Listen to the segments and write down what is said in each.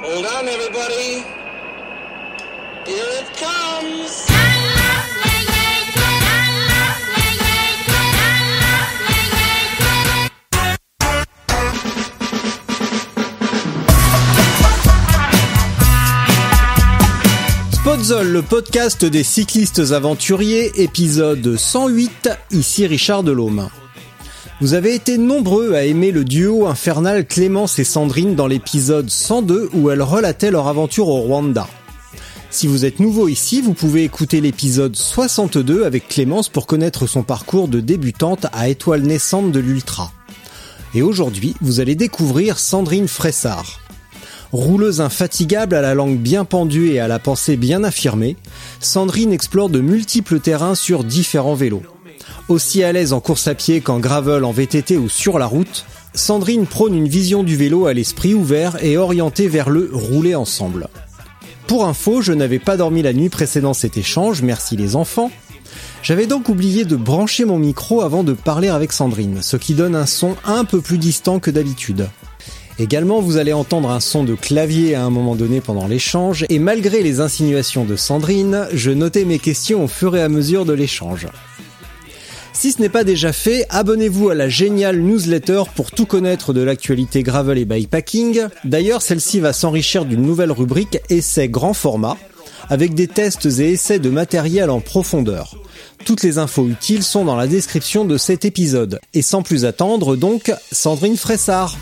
Hold on, everybody. Here it comes. Podzol, le podcast des cyclistes aventuriers, épisode 108, ici Richard Delhomme. Vous avez été nombreux à aimer le duo infernal Clémence et Sandrine dans l'épisode 102 où elles relataient leur aventure au Rwanda. Si vous êtes nouveau ici, vous pouvez écouter l'épisode 62 avec Clémence pour connaître son parcours de débutante à étoile naissante de l'Ultra. Et aujourd'hui, vous allez découvrir Sandrine Fressard. Rouleuse infatigable à la langue bien pendue et à la pensée bien affirmée, Sandrine explore de multiples terrains sur différents vélos. Aussi à l'aise en course à pied qu'en gravel, en VTT ou sur la route, Sandrine prône une vision du vélo à l'esprit ouvert et orientée vers le rouler ensemble. Pour info, je n'avais pas dormi la nuit précédant cet échange, merci les enfants. J'avais donc oublié de brancher mon micro avant de parler avec Sandrine, ce qui donne un son un peu plus distant que d'habitude. Également, vous allez entendre un son de clavier à un moment donné pendant l'échange, et malgré les insinuations de Sandrine, je notais mes questions au fur et à mesure de l'échange. Si ce n'est pas déjà fait, abonnez-vous à la géniale newsletter pour tout connaître de l'actualité gravel et bikepacking. D'ailleurs, celle-ci va s'enrichir d'une nouvelle rubrique essai grand format, avec des tests et essais de matériel en profondeur. Toutes les infos utiles sont dans la description de cet épisode. Et sans plus attendre, donc, Sandrine Fressard.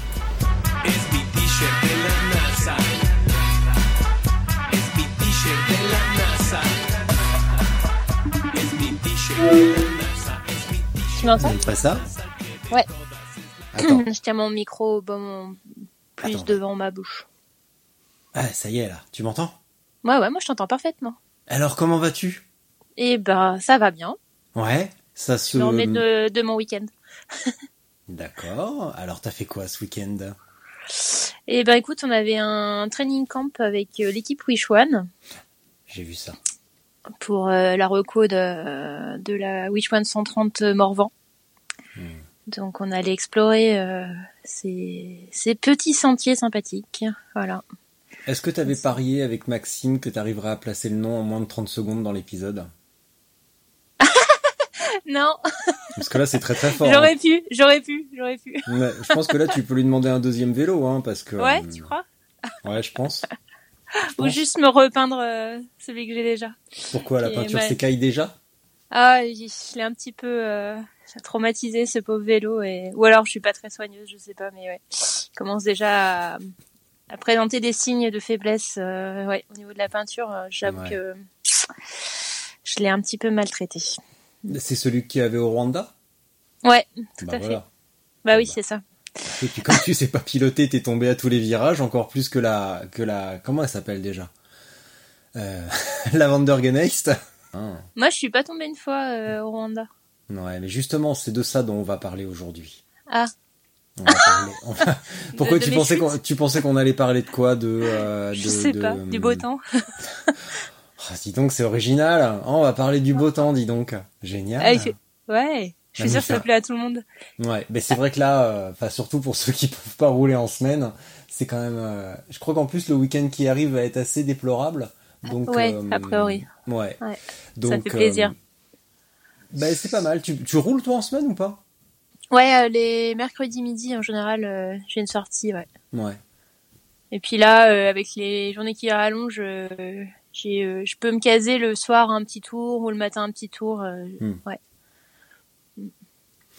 Tu m'entends Fressard Ouais. Attends. Je tiens mon micro bon, plus Attends. devant ma bouche. Ah, ça y est là, tu m'entends? Ouais, ouais, moi je t'entends parfaitement. Alors comment vas-tu? Et ben, ça va bien. Ouais, ça se... Je remets de, de mon week-end. D'accord, alors t'as fait quoi ce week-end? Et ben, écoute, on avait un training camp avec euh, l'équipe Wish One J'ai vu ça. Pour euh, la reco de, de la Wish One 130 Morvan. Hmm. Donc, on allait explorer euh, ces, ces petits sentiers sympathiques. Voilà. Est-ce que t'avais parié avec Maxime que t'arriverais à placer le nom en moins de 30 secondes dans l'épisode? Non, Parce que là c'est très très fort. j'aurais hein. pu, j'aurais pu, j'aurais pu. Ouais, je pense que là tu peux lui demander un deuxième vélo, hein, parce que... Ouais, euh, tu crois? Ouais, je pense. Je Ou juste me repeindre euh, celui que j'ai déjà. Pourquoi la Et peinture s'écaille déjà? Ah, je je l'ai un petit peu euh, traumatisé ce pauvre vélo et ou alors je suis pas très soigneuse, je sais pas, mais ouais, il commence déjà à, à présenter des signes de faiblesse. euh, ouais, au niveau de la peinture, j'avoue Ouais. que je l'ai un petit peu maltraité. C'est celui qui avait au Rwanda? Ouais, tout Bah à fait. Bah oui, Bah. c'est ça. Et puis comme tu sais pas piloter, t'es tombé à tous les virages, encore plus que la... que la... Comment elle s'appelle déjà? Euh... La Vandergeneist Ah. Moi, je suis pas tombée une fois euh, au Rwanda. Ouais, mais justement, c'est de ça dont on va parler aujourd'hui. Ah, On va parler- on va- Pourquoi de tu pensais qu'on tu pensais qu'on allait parler de quoi? De, euh, je de- sais de- pas, du beau temps. Ah, dis donc, c'est original. Oh, on va parler du beau temps, dis donc. Génial. Ah, Ouais, je suis sûre que ça plaît à tout le monde. Ouais, mais c'est vrai que là, euh, enfin surtout pour ceux qui peuvent pas rouler en semaine, c'est quand même. euh, je crois qu'en plus le week-end qui arrive va être assez déplorable. Donc. Ouais, euh, a priori. Ouais. Ouais, Donc. fait plaisir. euh, bah, c'est pas mal. Tu, tu roules toi en semaine ou pas? Ouais, euh, les mercredis midi en général, euh, j'ai une sortie, ouais. Ouais. Et puis là, euh, avec les journées qui rallongent, euh, j'ai, euh, je peux me caser le soir un petit tour ou le matin un petit tour. euh, Hmm. Ouais.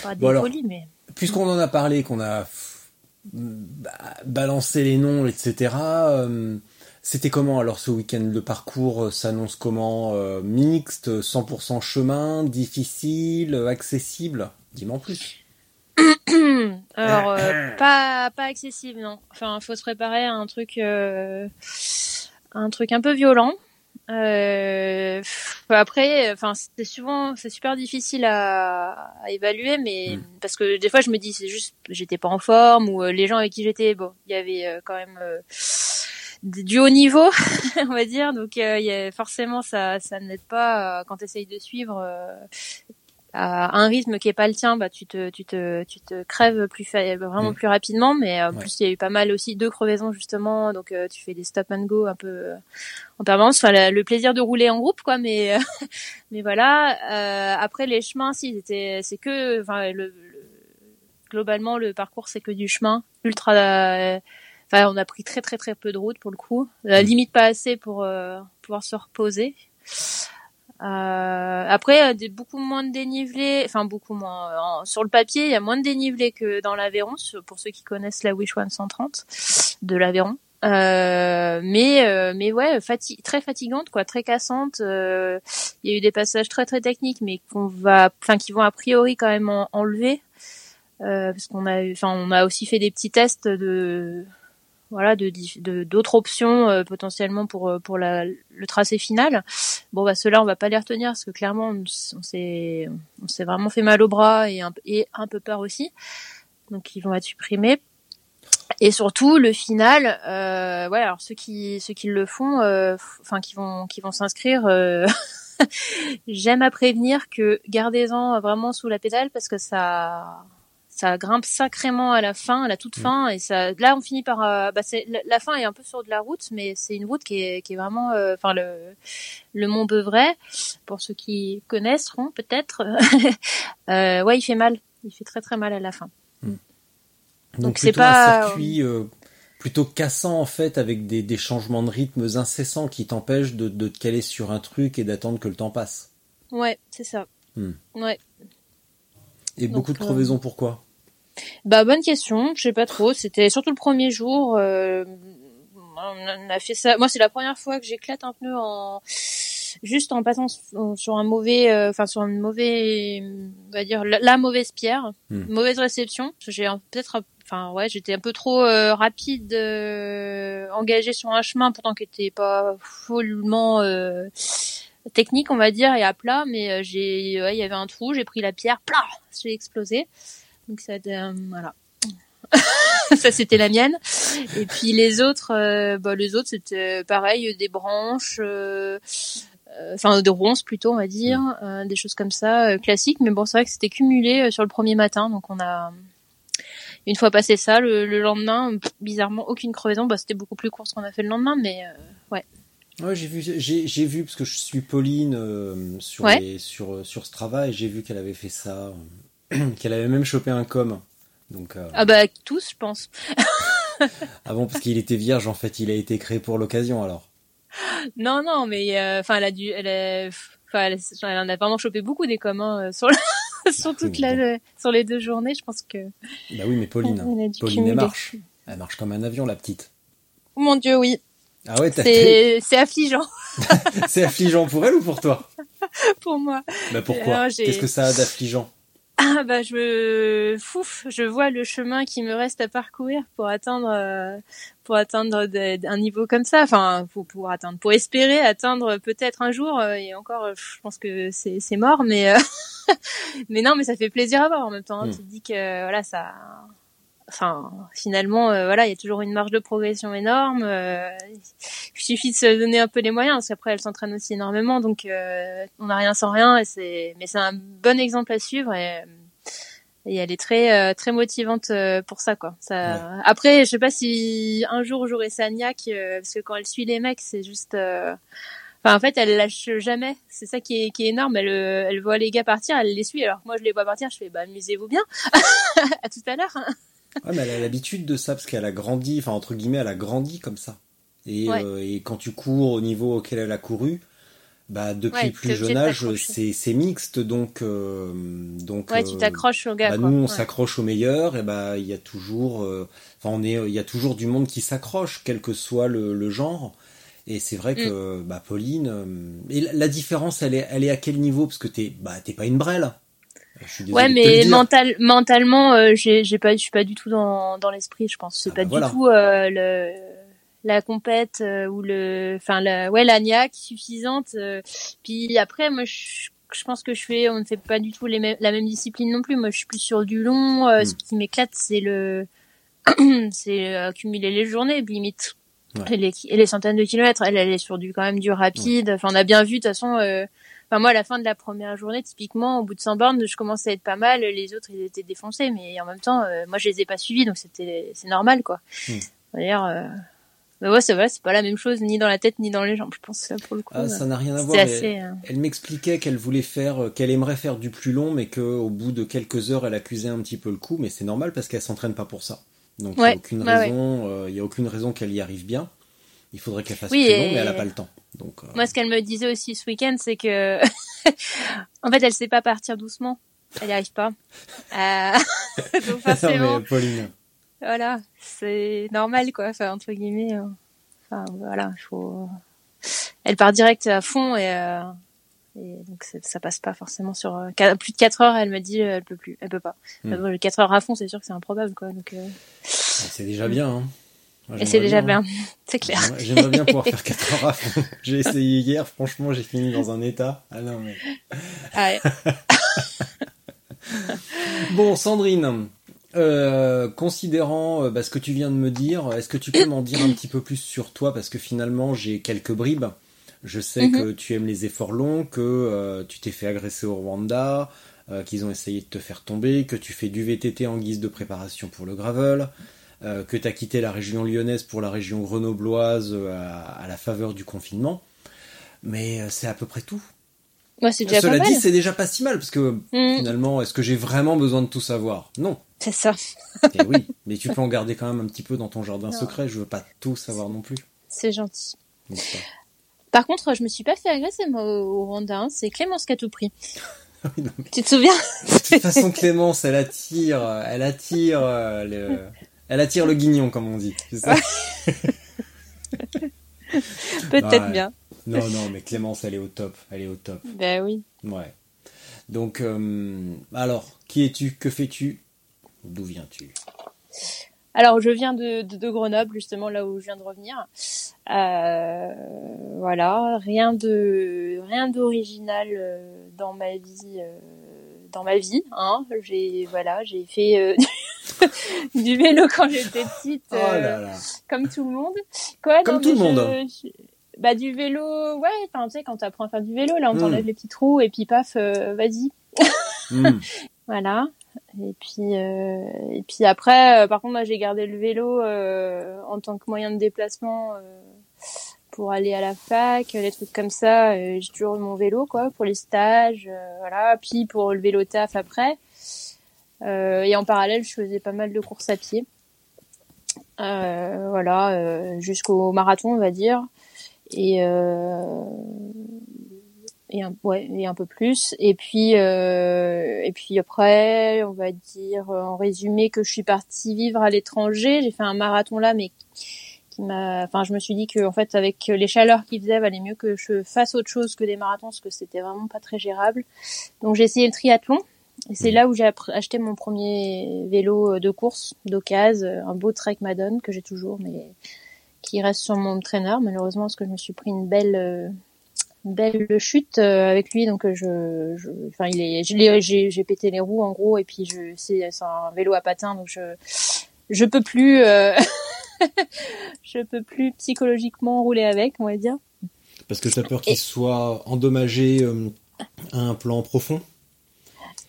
Pas Bon, alors. mais Puisqu'on en a parlé, qu'on a balancé les noms, etc. euh, C'était comment alors ce week-end? Le parcours euh, s'annonce comment euh, Mixte, 100% chemin, difficile, accessible? Dis-moi en plus. Euh, pas pas accessible non. Enfin, faut se préparer à un truc euh, un truc un peu violent. Euh, après, enfin, c'est souvent, c'est super difficile à, à évaluer, mais Mm. parce que des fois, je me dis, c'est juste, j'étais pas en forme ou euh, les gens avec qui j'étais, bon, il y avait euh, quand même euh, du haut niveau, on va dire, donc il y a, forcément, ça, ça n'aide pas quand tu essayes de suivre. À un rythme qui est pas le tien, bah tu te tu te tu te crèves plus fa- vraiment Mm. plus rapidement. Mais euh, en Ouais. plus il y a eu pas mal aussi de crevaisons justement, donc euh, tu fais des stop and go un peu euh, en permanence. Enfin la- le plaisir de rouler en groupe quoi, mais euh, mais voilà. Euh, après les chemins, si c'était c'est que enfin le, le- globalement le parcours c'est que du chemin ultra. euh, Enfin, on a pris très très très peu de route pour le coup, Mm. limite pas assez pour euh, pouvoir se reposer. Euh, après, euh, beaucoup moins de dénivelé, enfin beaucoup moins. euh, sur le papier, il y a moins de dénivelé que dans l'Aveyron, pour ceux qui connaissent la Wish One 130 de l'Aveyron. Euh, mais euh, mais ouais, fati très fatigante quoi, très cassante. Il y a eu des passages très très techniques, mais qu'on va, enfin qui vont a priori quand même en- enlever, parce qu'on a, enfin on a aussi fait des petits tests de voilà de d'autres options euh, potentiellement pour euh, pour la, le tracé final. Bon bah ceux-là on va pas les retenir parce que clairement on, s'est on s'est vraiment fait mal au bras et un, et un peu peur aussi. Donc ils vont être supprimés. Et surtout le final, euh, ouais alors ceux qui ceux qui le font, euh, enfin qui vont qui vont s'inscrire. euh, J'aime à prévenir que gardez-en vraiment sous la pédale parce que ça ça grimpe sacrément à la fin, à la toute fin, et ça. Là, on finit par. euh, bah, la, la fin est un peu sur de la route, mais c'est une route qui est qui est vraiment. euh, Enfin, le le Mont Beuvray, pour ceux qui connaisseront peut-être. euh, ouais, il fait mal. Il fait très très mal à la fin. Donc, Donc, c'est pas- un circuit plutôt cassant en fait avec des, des changements de rythme incessants qui t'empêchent de, de te caler sur un truc et d'attendre que le temps passe. Ouais, c'est ça. Hmm. Ouais. Et Donc, beaucoup de crevaisons pourquoi? Bah bonne question, je sais pas trop. C'était surtout le premier jour. euh, on a fait ça. Moi, c'est la première fois que j'éclate un pneu en juste en passant sur un mauvais, euh, enfin sur une mauvaise, on va dire la, la mauvaise pierre, Hmm. mauvaise réception. J'ai peut-être, enfin ouais, j'étais un peu trop euh, rapide, euh, engagée sur un chemin pourtant qui était pas follement euh, technique, on va dire, et à plat. Mais j'ai, ouais, il y avait un trou, j'ai pris la pierre, plah, j'ai explosé. Donc ça, euh, voilà. ça c'était la mienne. Et puis les autres, euh, bah, les autres c'était pareil, des branches, euh, euh, enfin des ronces plutôt, on va dire, euh, des choses comme ça, euh, classiques. Mais bon, c'est vrai que c'était cumulé euh, sur le premier matin, donc on a une fois passé ça, le, le lendemain, bizarrement aucune crevaison. Bah, c'était beaucoup plus court ce qu'on a fait le lendemain, mais euh, ouais. Ouais, j'ai vu, j'ai, j'ai vu parce que je suis Pauline euh, sur Ouais. les- sur sur Strava et j'ai vu qu'elle avait fait ça, euh, qu'elle avait même chopé un com. Donc euh, Ah bah tous, je pense. ah bon parce qu'il était vierge en fait, il a été créé pour l'occasion alors. Non, non, mais euh, enfin, elle a dû, elle a, enfin, elle, elle en a vraiment chopé beaucoup des communs euh, sur, sur toute la, sur les deux journées. Je pense que. Bah oui, mais Pauline, Pauline elle marche, elle marche comme un avion la petite. Oh mon Dieu, oui, Ah ouais, t'as- c'est, c'est affligeant c'est affligeant pour elle ou pour toi? Pour moi. Bah pourquoi? Qu'est-ce que ça a d'affligeant? Ah bah je me, fouf, je vois le chemin qui me reste à parcourir pour atteindre, euh, pour atteindre un niveau comme ça. Enfin, pour pour atteindre, pour espérer atteindre peut-être un jour. euh, et encore, euh, je pense que c'est c'est mort, mais euh, mais non, mais ça fait plaisir à voir en même temps. hein. Mm. Tu te dis que voilà ça. Enfin, finalement, euh, voilà, il y a toujours une marge de progression énorme. euh, il suffit de se donner un peu les moyens, parce qu'après, elle s'entraîne aussi énormément, donc euh, on n'a rien sans rien. Et c'est, mais c'est un bon exemple à suivre et, et elle est très euh, très motivante euh, pour ça, quoi. Ça. Après, je sais pas si un jour j'aurai sa niaque, euh, parce que quand elle suit les mecs, c'est juste. euh, Enfin, en fait, elle lâche jamais. C'est ça qui est, qui est énorme. Elle, euh, elle voit les gars partir, elle les suit. Alors que moi, je les vois partir, je fais, bah, amusez-vous bien. à tout à l'heure. Mais elle a l'habitude de ça parce qu'elle a grandi, enfin entre guillemets, elle a grandi comme ça. Et, Ouais. euh, et quand tu cours au niveau auquel elle a couru, bah depuis Ouais, le plus jeune âge, c'est mixte, donc donc donc. Ouais, tu euh, t'accroches au gars. Bah, quoi. nous, on Ouais. s'accroche au meilleur, et bah il y a toujours, euh, enfin on est, il y a toujours du monde qui s'accroche, quel que soit le, le genre. Et c'est vrai que Mm. bah Pauline, euh, et la, la différence, elle est, elle est à quel niveau? Parce que t'es, bah t'es pas une brêle. Ouais, mais mental, mentalement, euh, j'ai, j'ai pas, je suis pas du tout dans, dans l'esprit. Je pense, c'est Ah pas bah voilà. du tout euh, le, la compète euh, ou le, enfin, la, ouais, la niaque suffisante. euh. puis après, moi, je, je pense que je fais, on ne fait pas du tout les mêmes, la même discipline non plus. Moi, je suis plus sur du long. euh, Mm. Ce qui m'éclate, c'est le, c'est euh, accumuler les journées, limite. Ouais. Et les, et les centaines de kilomètres. Elle, elle est sur du quand même du rapide. Enfin, on a bien vu de toute façon. Enfin, moi, à la fin de la première journée, typiquement, au bout de 100 bornes, je commençais à être pas mal. Les autres, ils étaient défoncés, mais en même temps, euh, moi, je les ai pas suivis, donc c'était, c'est normal, quoi. Hmm. D'ailleurs, euh... mais ouais, c'est vrai, c'est pas la même chose, ni dans la tête, ni dans les jambes, je pense, là, pour le coup. Ah, euh, ça n'a rien à voir. assez, euh, Elle m'expliquait qu'elle voulait faire, euh, qu'elle aimerait faire du plus long, mais qu'au bout de quelques heures, elle accusait un petit peu le coup. Mais c'est normal parce qu'elle s'entraîne pas pour ça. Donc il n'y a aucune ouais, raison, il y a aucune raison qu'elle y arrive bien. Il faudrait qu'elle fasse Oui, plus long, mais elle a pas le temps. Donc euh, Moi, ce qu'elle me disait aussi ce week-end, c'est que, en fait, elle sait pas partir doucement. Elle n'y arrive pas. Euh... donc non, forcément, mais Pauline, voilà, c'est normal, quoi. Enfin, entre guillemets. euh, Enfin, voilà, il faut. Elle part direct à fond et, euh, et donc ça passe pas forcément sur plus de 4 heures. Elle me dit, elle peut plus, elle peut pas. Bon, 4 heures à fond, c'est sûr que c'est improbable, quoi. Donc, euh, c'est déjà bien. Hein. Moi, et c'est déjà hein. bien, c'est clair. J'aimerais- bien pouvoir faire 4 heures à fond. J'ai essayé hier, franchement, j'ai fini dans un état. Ah non, mais. Ah ouais. Bon, Sandrine, euh, considérant euh, bah, ce que tu viens de me dire, est-ce que tu peux m'en dire un petit peu plus sur toi? Parce que finalement, j'ai quelques bribes. Je sais Mhm. que tu aimes les efforts longs, que euh, tu t'es fait agresser au Rwanda, qu'ils ont essayé de te faire tomber, que tu fais du VTT en guise de préparation pour le gravel, euh, que tu as quitté la région lyonnaise pour la région grenobloise euh, à, à la faveur du confinement. Mais euh, c'est à peu près tout. C'est déjà Cela pas mal. dit, c'est déjà pas si mal, parce que Hmm, finalement, est-ce que j'ai vraiment besoin de tout savoir? Non. c'est ça. Et oui, mais tu peux en garder quand même un petit peu dans ton jardin Non. secret. Je veux pas tout savoir non plus. C'est gentil. Par contre, je me suis pas fait agresser moi au Rwanda. hein. C'est Clémence qui a tout pris. Oui, non, mais Tu te souviens? De toute façon, Clémence, elle attire, elle attire euh, le, elle attire le guignon, comme on dit. Peut-être Ouais. bien. Non, non, mais Clémence, elle est au top. Elle est au top. Ben oui. Ouais. Donc, euh, alors, qui es-tu Que fais-tu D'où viens-tu? Alors, je viens de, de, de Grenoble, justement, là où je viens de revenir. Euh, voilà, rien de rien d'original euh, dans ma vie. dans ma vie, hein. J'ai voilà, j'ai fait euh, du vélo quand j'étais petite, Oh euh, là là. comme tout le monde. Quoi, Comme non, tout le monde. je- bah du vélo, ouais. Enfin, tu sais, quand t'apprends à faire du vélo, là, on Mm. t'enlève les petits trous et puis paf, euh, vas-y. Hmm. Voilà. Et puis euh, et puis après, euh, par contre, moi j'ai gardé le vélo euh, en tant que moyen de déplacement euh, pour aller à la fac, les trucs comme ça. j'ai toujours eu mon vélo quoi pour les stages, euh, voilà. Puis pour le vélo taf après. Euh, et en parallèle, je faisais pas mal de courses à pied. Euh, voilà, euh, jusqu'au marathon, on va dire. Et et un, ouais, et un peu plus. Et puis, euh, et puis après, on va dire en résumé que je suis partie vivre à l'étranger. J'ai fait un marathon là, mais qui m'a, enfin, je me suis dit que en fait, avec les chaleurs qu'il faisait, valait mieux que je fasse autre chose que des marathons, parce que c'était vraiment pas très gérable. Donc j'ai essayé le triathlon. C'est là où j'ai acheté mon premier vélo de course d'occasion, un beau Trek Madone que j'ai toujours, mais qui reste sur mon traîneur. Malheureusement parce que je me suis pris une belle euh, une belle chute euh, avec lui. Donc euh, je, je enfin il est j'ai pété les roues en gros. Et puis je c'est un vélo à patins donc je je peux plus euh, je peux plus psychologiquement rouler avec on va dire. Parce que t'as peur qu'il soit endommagé euh, à un plan profond?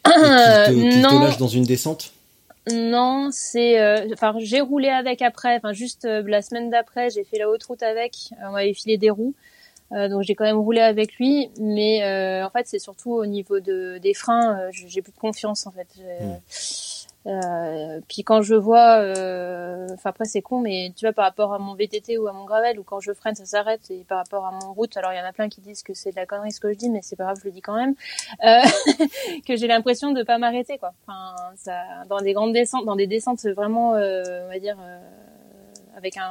Euh, te, qu'il te non. lâche dans une descente? Non, c'est euh, enfin j'ai roulé avec après, enfin juste euh, la semaine d'après, j'ai fait la haute route avec, euh, on m'avait filé des roues. Euh, donc j'ai quand même roulé avec lui, mais euh, en fait c'est surtout au niveau de des freins, euh, j'ai plus de confiance en fait. Euh, puis quand je vois, euh, enfin après c'est con, mais tu vois par rapport à mon VTT ou à mon gravel, ou quand je freine ça s'arrête, et par rapport à mon route, alors il y en a plein qui disent que c'est de la connerie ce que je dis, mais c'est pas grave, je le dis quand même, euh, que j'ai l'impression de pas m'arrêter quoi. Enfin, ça, dans des grandes descentes, dans des descentes vraiment, euh, on va dire, euh, avec un,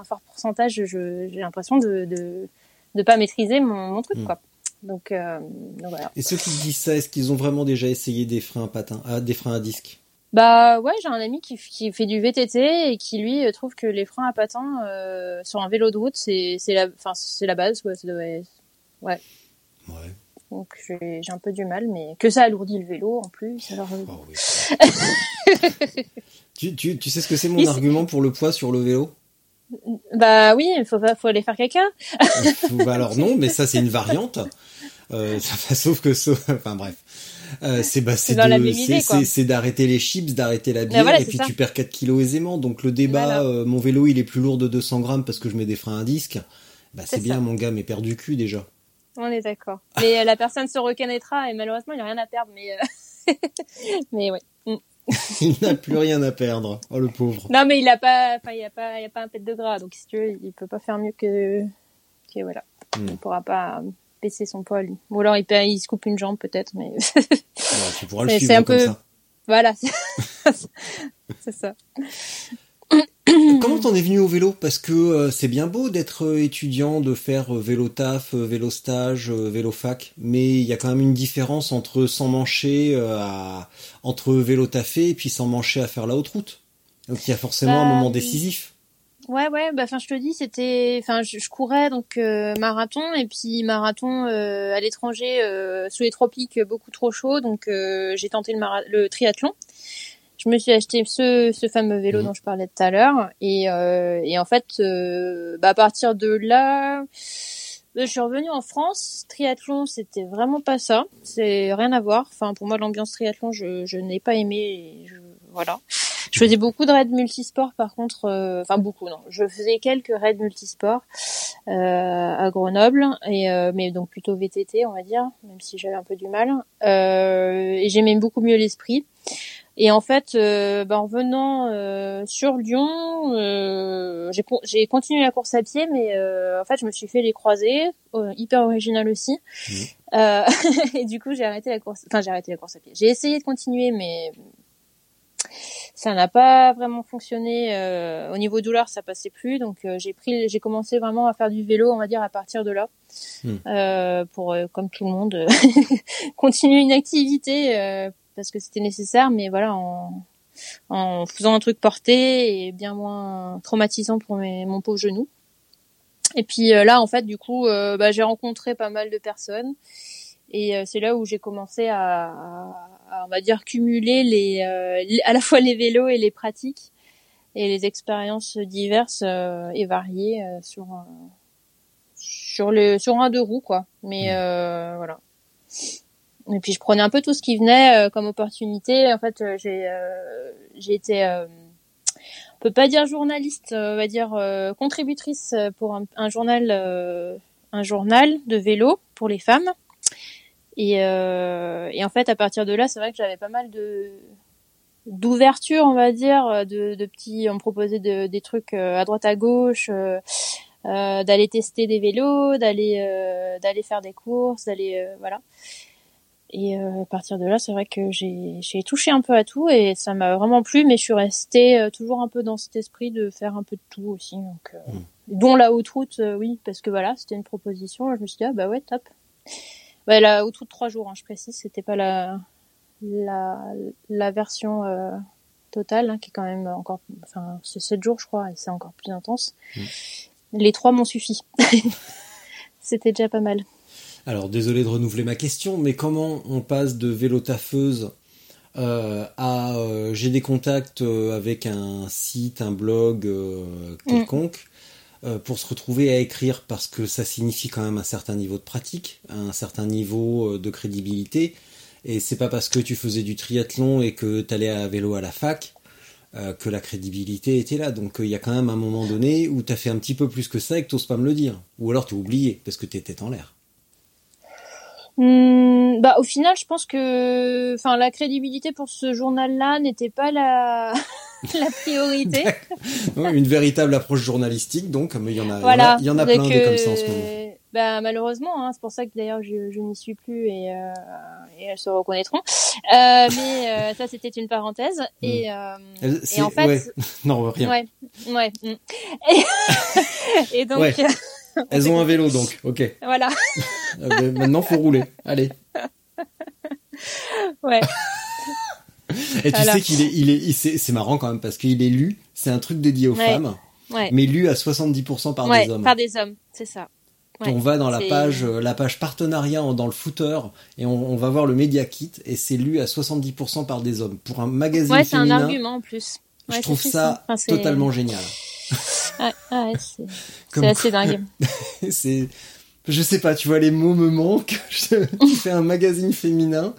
un fort pourcentage, je- j'ai l'impression de, de de pas maîtriser mon, mon truc Mm. quoi. Donc, euh, donc voilà. Et ceux qui disent ça, est-ce qu'ils ont vraiment déjà essayé des freins à patins, ah, des freins à disque? Bah ouais, j'ai un ami qui, qui fait du VTT et qui lui euh, trouve que les freins à patins euh, sur un vélo de route, c'est la, enfin c'est la base quoi. Ça doit être- Ouais. Ouais. Donc j'ai un peu du mal, mais que ça alourdit le vélo en plus. Alors euh, Oh, oui. tu, tu, tu sais ce que c'est mon argument pour le poids sur le vélo? Bah oui, il faut faut aller faire caca. Bah alors non, mais ça c'est une variante. Euh, ça- sauf que ça, enfin bref. Euh, c'est bah, c'est c'est- d'arrêter les chips, d'arrêter la bière, voilà, et puis ça. tu perds 4 kilos aisément. Donc le débat, Voilà. euh, mon vélo il est plus lourd de 200 grammes parce que je mets des freins à disque. Bah c'est bien, ça. mon gars, mais perds du cul déjà. On est d'accord. Mais euh, la personne se reconnaîtra et malheureusement il n'y a rien à perdre. Mais euh, mais ouais. Mm. Il n'a plus rien à perdre. Oh le pauvre. Non mais il a pas, enfin il y a pas, il y a pas un pet de gras. Donc si tu veux, il peut pas faire mieux que que voilà. Mm. Il pourra pas baisser son poids lui. Ou alors il, se coupe une jambe peut-être, mais tu pourras le suivre c'est un comme peu- ça. voilà. c'est ça. Comment t'en es venu au vélo? Parce que euh, c'est bien beau d'être euh, étudiant, de faire euh, vélo taf, vélo stage, vélo fac, mais il y a quand même une différence entre s'en mancher euh, à entre vélo taffé et puis s'en mancher à faire la haute route. Donc il y a forcément un Bah, moment décisif. Ouais, ouais, bah, enfin, je te dis, c'était, enfin, je, je courais donc euh, marathon et puis marathon euh, à l'étranger euh, sous les tropiques, beaucoup trop chaud, donc euh, j'ai tenté le, mara- le triathlon. Je me suis acheté ce, ce fameux vélo Mhm. dont je parlais tout à l'heure et, euh, et en fait, euh, bah, à partir de là, je suis revenue en France. Triathlon, c'était vraiment pas ça. C'est rien à voir. Enfin, pour moi, l'ambiance triathlon, je, je n'ai pas aimé. et je- voilà. Je faisais beaucoup de raids multisports, par contre, euh, enfin beaucoup non. Je faisais quelques raids multisports euh, à Grenoble, et euh, mais donc plutôt VTT, on va dire, même si j'avais un peu du mal. Euh, et j'aimais beaucoup mieux l'esprit. Et en fait, euh, ben, en venant euh, sur Lyon, euh, j'ai con- j'ai continué la course à pied, mais euh, en fait, je me suis fait les croisés, euh, hyper original aussi. Euh, et du coup, j'ai arrêté la course. Enfin, j'ai arrêté la course à pied. J'ai essayé de continuer, mais ça n'a pas vraiment fonctionné. euh, au niveau douleur, ça passait plus. Donc, euh, j'ai pris, j'ai commencé vraiment à faire du vélo, on va dire, à partir de là, Hmm. euh, pour, euh, comme tout le monde, euh, continuer une activité euh, parce que c'était nécessaire, mais voilà, en, en faisant un truc porté et bien moins traumatisant pour mes, mon pauvre genou. Et puis euh, là, en fait, du coup, euh, bah, j'ai rencontré pas mal de personnes. Et euh, c'est là où j'ai commencé à- à, on va dire, cumuler les, euh, les- à la fois les vélos et les pratiques et les expériences diverses euh, et variées euh, sur sur le sur un deux roues quoi. Mais euh, voilà. Et puis je prenais un peu tout ce qui venait comme opportunité. En fait, j'ai euh, j'ai été euh, on peut pas dire journaliste, on va dire euh, contributrice pour un, un journal euh, un journal de vélo pour les femmes. Et, euh, et en fait, à partir de là, c'est vrai que j'avais pas mal de d'ouverture, on va dire, de, de petits, on me proposait de, des trucs euh, à droite à gauche, euh, euh, d'aller tester des vélos, d'aller euh, d'aller faire des courses, d'aller euh, voilà. Et euh, à partir de là, c'est vrai que j'ai j'ai touché un peu à tout et ça m'a vraiment plu, mais je suis restée euh, toujours un peu dans cet esprit de faire un peu de tout aussi, donc euh, dont la haute route, euh, oui, parce que voilà, c'était une proposition. Je me suis dit ah bah ouais, top. Ouais, la haute route trois jours, hein, je précise, c'était pas la la la version euh, totale hein, qui est quand même encore, enfin c'est sept jours je crois et c'est encore plus intense. Les trois m'ont suffi. c'était déjà pas mal. Alors désolé de renouveler ma question, mais comment on passe de vélo taffeuse euh, à euh, j'ai des contacts euh, avec un site, un blog euh, quelconque pour se retrouver à écrire parce que ça signifie quand même un certain niveau de pratique, un certain niveau euh, de crédibilité. Et c'est pas parce que tu faisais du triathlon et que t'allais à vélo à la fac euh, que la crédibilité était là. Donc il y a quand même un moment donné où t'as fait un petit peu plus que ça et que t'oses pas me le dire. Ou alors t'as oublié parce que t'étais en l'air. Hmm, bah au final, je pense que, la crédibilité pour ce journal-là n'était pas la la priorité. Une véritable approche journalistique, donc, mais il y en a, voilà. il y en a, il y en a Donc, plein des comme euh, ça en ce moment. Bah malheureusement, hein, c'est pour ça que d'ailleurs je, je n'y suis plus et, euh, et elles se reconnaîtront. Euh, mais euh, ça c'était une parenthèse et, euh, c'est- en fait, ouais. non, rien. ouais, ouais. mm. Et, et donc, Ouais. Elles ont un vélo donc, ok. Voilà. Ah ben, maintenant faut rouler. Allez. Ouais. Et tu sais qu'il est, il est, c'est c'est marrant quand même parce qu'il est lu. C'est un truc dédié aux Ouais. femmes, Ouais. mais lu à 70% par ouais, des hommes. par des hommes, c'est ça. On va dans la page, euh, la page partenariat en- dans le footer et on, on va voir le Media Kit et c'est lu à 70% par des hommes. Pour un magazine Ouais, c'est un argument en plus. Je trouve ça. Enfin, totalement génial. Ouais, ouais, c'est Comme c'est assez dingue. c'est, je sais pas, tu vois, les mots me manquent. Je- tu fais un magazine féminin,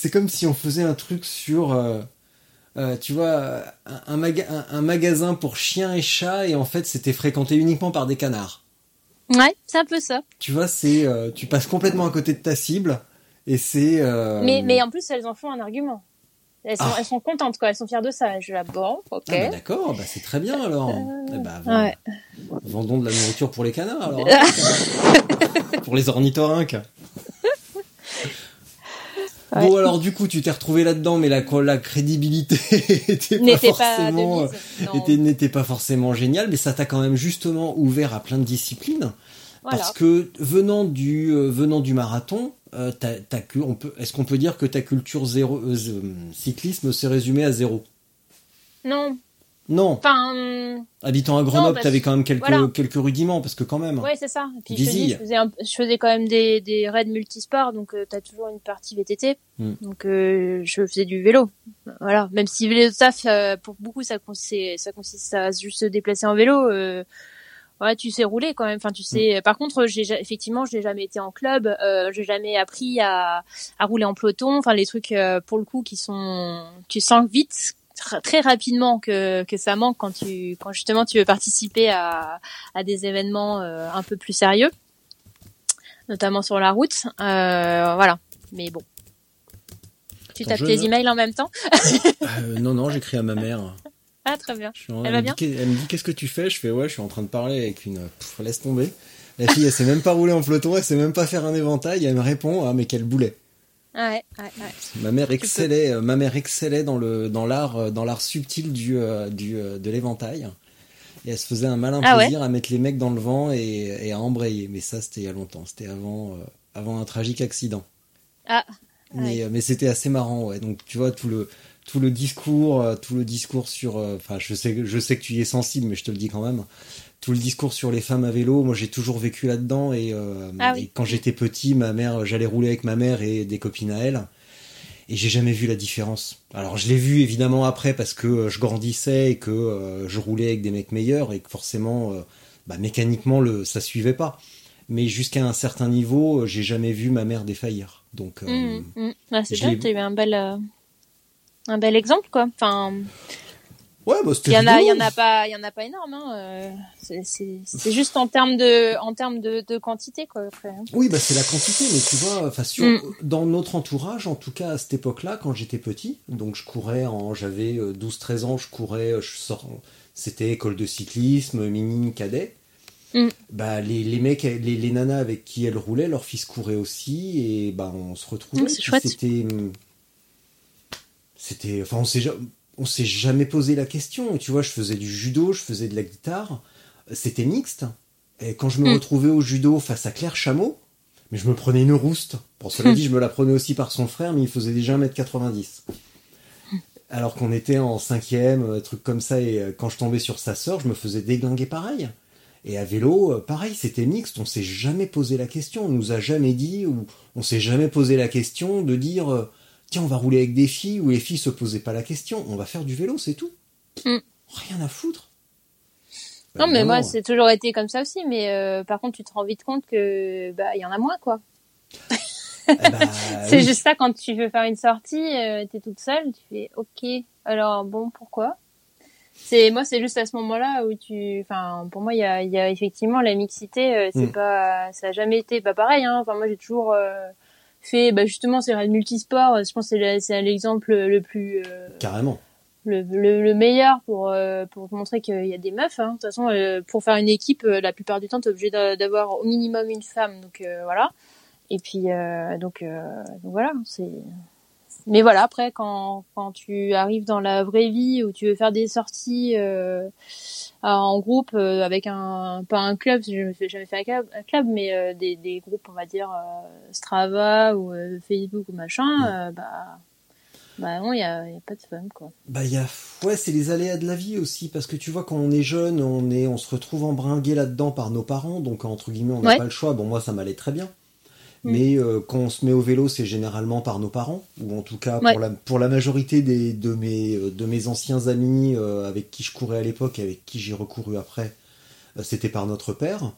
c'est comme si on faisait un truc sur, euh, euh, tu vois, un, un maga- un- un magasin pour chiens et chats et en fait c'était fréquenté uniquement par des canards. Ouais, c'est un peu ça. Tu vois, c'est, euh, tu passes complètement à côté de ta cible et c'est. Mais, mais en plus, elles en font un argument. Elles sont, Ah. elles sont contentes, quoi. Elles sont fières de ça. Je là, bon, ok. Ah bah d'accord, bah c'est très bien alors. Eh bah, vend- Ouais. Vendons de la nourriture pour les canards alors. pour les ornithorynques. Ouais. Bon alors du coup tu t'es retrouvé là-dedans mais la, la crédibilité N'était pas forcément n'était pas forcément génial mais ça t'a quand même justement ouvert à plein de disciplines Voilà. parce que venant du euh, venant du marathon euh, on peut est-ce qu'on peut dire que ta culture zéro euh, cyclisme s'est résumée à zéro? Non. Non, Enfin, habitant à Grenoble, parce- t'avais quand même quelques voilà. quelques rudiments parce que quand même. ouais, c'est ça. Et puis, je, dis, faisais un- je faisais quand même des, des raids multisports, donc tu t'as toujours une partie VTT. Hmm. Donc, euh, je faisais du vélo. Voilà. Même si vélo taf, euh, pour beaucoup, ça consiste, ça consiste à juste se déplacer en vélo. Euh, ouais, tu sais rouler quand même. Enfin, tu sais. Par contre, j'ai ja- effectivement, je n'ai jamais été en club. Euh, j'ai jamais appris à, à rouler en peloton. Enfin, les trucs euh, pour le coup qui sont, tu sens vite très rapidement que que ça manque quand tu quand justement tu veux participer à à des événements euh, un peu plus sérieux, notamment sur la route. Euh, voilà. Mais bon. Tu tapes je tes emails en même temps? Euh, non non, j'écris à ma mère. Ah, très bien. En- Elle va me bien? elle me dit qu'est-ce que tu fais? Je fais ouais, je suis en train de parler avec une. Pff, laisse tomber. La fille, elle sait même pas rouler en peloton, elle sait même pas faire un éventail. Elle me répond ah mais quel boulet. Ouais, ouais, ouais. Ma mère excellait, euh, ma mère excellait dans le dans l'art euh, dans l'art subtil du euh, du de l'éventail. Et elle se faisait un malin Ah plaisir à mettre les mecs dans le vent et, et à embrayer. Mais ça, c'était il y a longtemps. C'était avant euh, avant un tragique accident. Ah. Mais, mais c'était assez marrant, ouais. Donc tu vois tout le tout le discours, tout le discours sur, euh, enfin je sais je sais que tu y es sensible, mais je te le dis quand même. Tout le discours sur les femmes à vélo, moi j'ai toujours vécu là-dedans et, euh, Ah oui. et quand j'étais petit, ma mère, j'allais rouler avec ma mère et des copines à elle. Et j'ai jamais vu la différence. Alors je l'ai vu évidemment après parce que euh, je grandissais et que euh, je roulais avec des mecs meilleurs et que forcément, euh, bah, mécaniquement, le, ça suivait pas. Mais jusqu'à un certain niveau, j'ai jamais vu ma mère défaillir. Donc, Mmh, mmh. Ah, c'est bien, tu as eu un bel, un bel exemple, quoi. Enfin, ouais, bah, c'était il y en a, il y rigolo. en a pas, il y en a pas énorme. Hein. euh, c'est- juste en termes de, en termes de, de quantité, quoi. Après. hein. Oui, bah c'est la quantité, mais tu vois, enfin sur, Mm. dans notre entourage, en tout cas à cette époque-là, quand j'étais petit, donc je courais, en, j'avais euh, 12-13 ans, je courais, euh, je sors, c'était école de cyclisme, mini cadet. Mm. Bah les, les mecs, les, les nanas avec qui elles roulaient, leurs fils couraient aussi, et bah on se retrouvait. Mm, puis chouette. C'était, c'était, enfin on s'est, on s'est jamais posé la question. Tu vois, je faisais du judo, je faisais de la guitare, c'était mixte. Et quand je me Mm. retrouvais au judo face à Claire Chameau, mais je me prenais une rouste. Pour cela dit, je me la prenais aussi par son frère, mais il faisait déjà 1m90. Alors qu'on était en cinquième, truc comme ça, et euh, quand je tombais sur sa sœur, je me faisais déglinguer pareil. Et à vélo, euh, pareil, c'était mixte, on s'est jamais posé la question, on nous a jamais dit, ou on s'est jamais posé la question de dire, euh, tiens, on va rouler avec des filles, ou les filles se posaient pas la question, on va faire du vélo, c'est tout. Mm. Rien à foutre. Non, mais moi, c'est toujours été comme ça aussi. Mais euh, par contre, tu te rends vite compte que, bah, il y en a moins, quoi. Eh bah, C'est oui. juste ça quand tu veux faire une sortie, euh, t'es toute seule, tu fais OK. Alors bon, pourquoi? C'est moi, c'est juste à ce moment-là où tu, enfin, pour moi, il y a, il y a effectivement la mixité. euh, c'est Mm. pas, ça a jamais été pas pareil. Hein. Enfin, moi, j'ai toujours euh, fait, bah justement, c'est le multisport. Je pense que c'est le- c'est l'exemple le plus euh, Carrément. le, le, le meilleur pour euh, pour montrer qu'il y a des meufs. Hein. De toute façon, euh, pour faire une équipe, euh, la plupart du temps, t'es obligé d'a- d'avoir au minimum une femme. Donc euh, voilà. Et puis euh, donc, euh, donc voilà, c'est mais voilà, après, quand, quand tu arrives dans la vraie vie où tu veux faire des sorties euh, en groupe euh, avec un, pas un club, je ne fais jamais fait un club, un club mais euh, des, des groupes, on va dire euh, Strava ou euh, Facebook ou machin, bah, bah non, il y a, y a pas de fun, quoi. Bah il y a ouais, c'est les aléas de la vie aussi parce que tu vois quand on est jeune, on est on se retrouve embringué là-dedans par nos parents donc entre guillemets on n'a Ouais. pas le choix. Bon moi ça m'allait très bien. Mm. Mais euh, quand on se met au vélo, c'est généralement par nos parents ou en tout cas Ouais. pour la pour la majorité des de mes euh, de mes anciens amis euh, avec qui je courais à l'époque et avec qui j'ai recouru après, euh, c'était par notre père.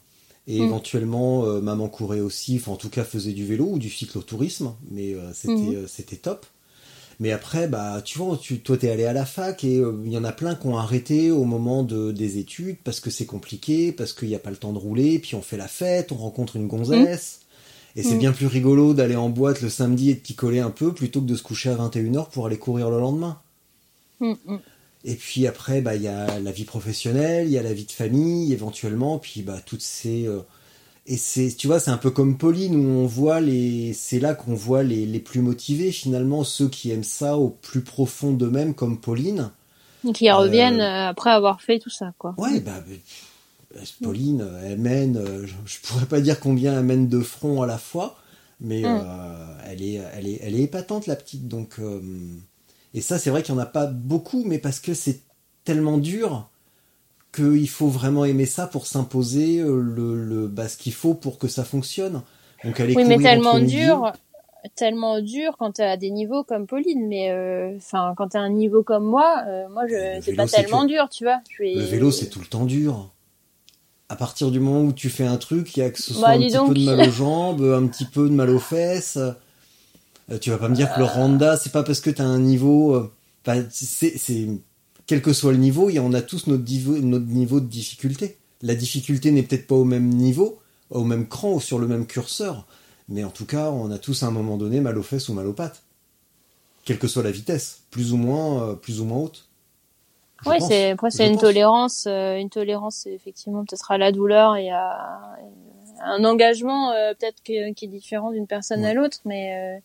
Et Mm. éventuellement, maman courait aussi, enfin en tout cas faisait du vélo ou du cyclotourisme, mais euh, c'était c'était top. Mais après, bah, tu vois, tu, toi, t'es allé à la fac et euh, il y en a plein qui ont arrêté au moment de, des études parce que c'est compliqué, parce qu'il n'y a pas le temps de rouler, puis on fait la fête, on rencontre une gonzesse. Et c'est Mm. bien plus rigolo d'aller en boîte le samedi et de picoler un peu plutôt que de se coucher à 21h pour aller courir le lendemain. Mm, mm. Et puis après, bah, il y a la vie professionnelle, il y a la vie de famille, éventuellement, puis bah, toutes ces. euh, Et c'est, tu vois, c'est un peu comme Pauline où on voit les. C'est là qu'on voit les, les plus motivés, finalement, ceux qui aiment ça au plus profond d'eux-mêmes, comme Pauline. Qui Euh, reviennent euh, après avoir fait tout ça, quoi. Ouais, bah. Euh, Pauline, euh, elle mène. euh, je, je pourrais pas dire combien elle mène de front à la fois, mais Mm. euh, elle, est, elle, est, elle est épatante, la petite. Donc. euh, Et ça, c'est vrai qu'il n'y en a pas beaucoup, mais parce que c'est tellement dur qu'il faut vraiment aimer ça pour s'imposer euh, le, le, bah, ce qu'il faut pour que ça fonctionne. Donc aller Oui, mais tellement dur, tellement dur quand t'as des niveaux comme Pauline, mais euh, quand t'as un niveau comme moi, euh, moi je c'est pas tellement que- dur, tu vois. Je vais... Le vélo, c'est tout le temps dur. À partir du moment où tu fais un truc, il y a que ce soit Bah, un dis petit donc. peu de mal aux jambes, un petit peu de mal aux fesses. Euh, tu vas pas me dire que le Randa, c'est pas parce que t'as un niveau. euh, Enfin, c'est, c'est quel que soit le niveau, en a tous notre niveau, notre niveau de difficulté. La difficulté n'est peut-être pas au même niveau, au même cran ou sur le même curseur, mais en tout cas, on a tous à un moment donné mal aux fesses ou mal aux pattes. Quelle que soit la vitesse, plus ou moins, euh, plus ou moins haute. Pense. c'est après c'est une pense. tolérance, euh, une tolérance effectivement peut-être à la douleur et à un engagement euh, peut-être qui est différent d'une personne à l'autre, mais euh,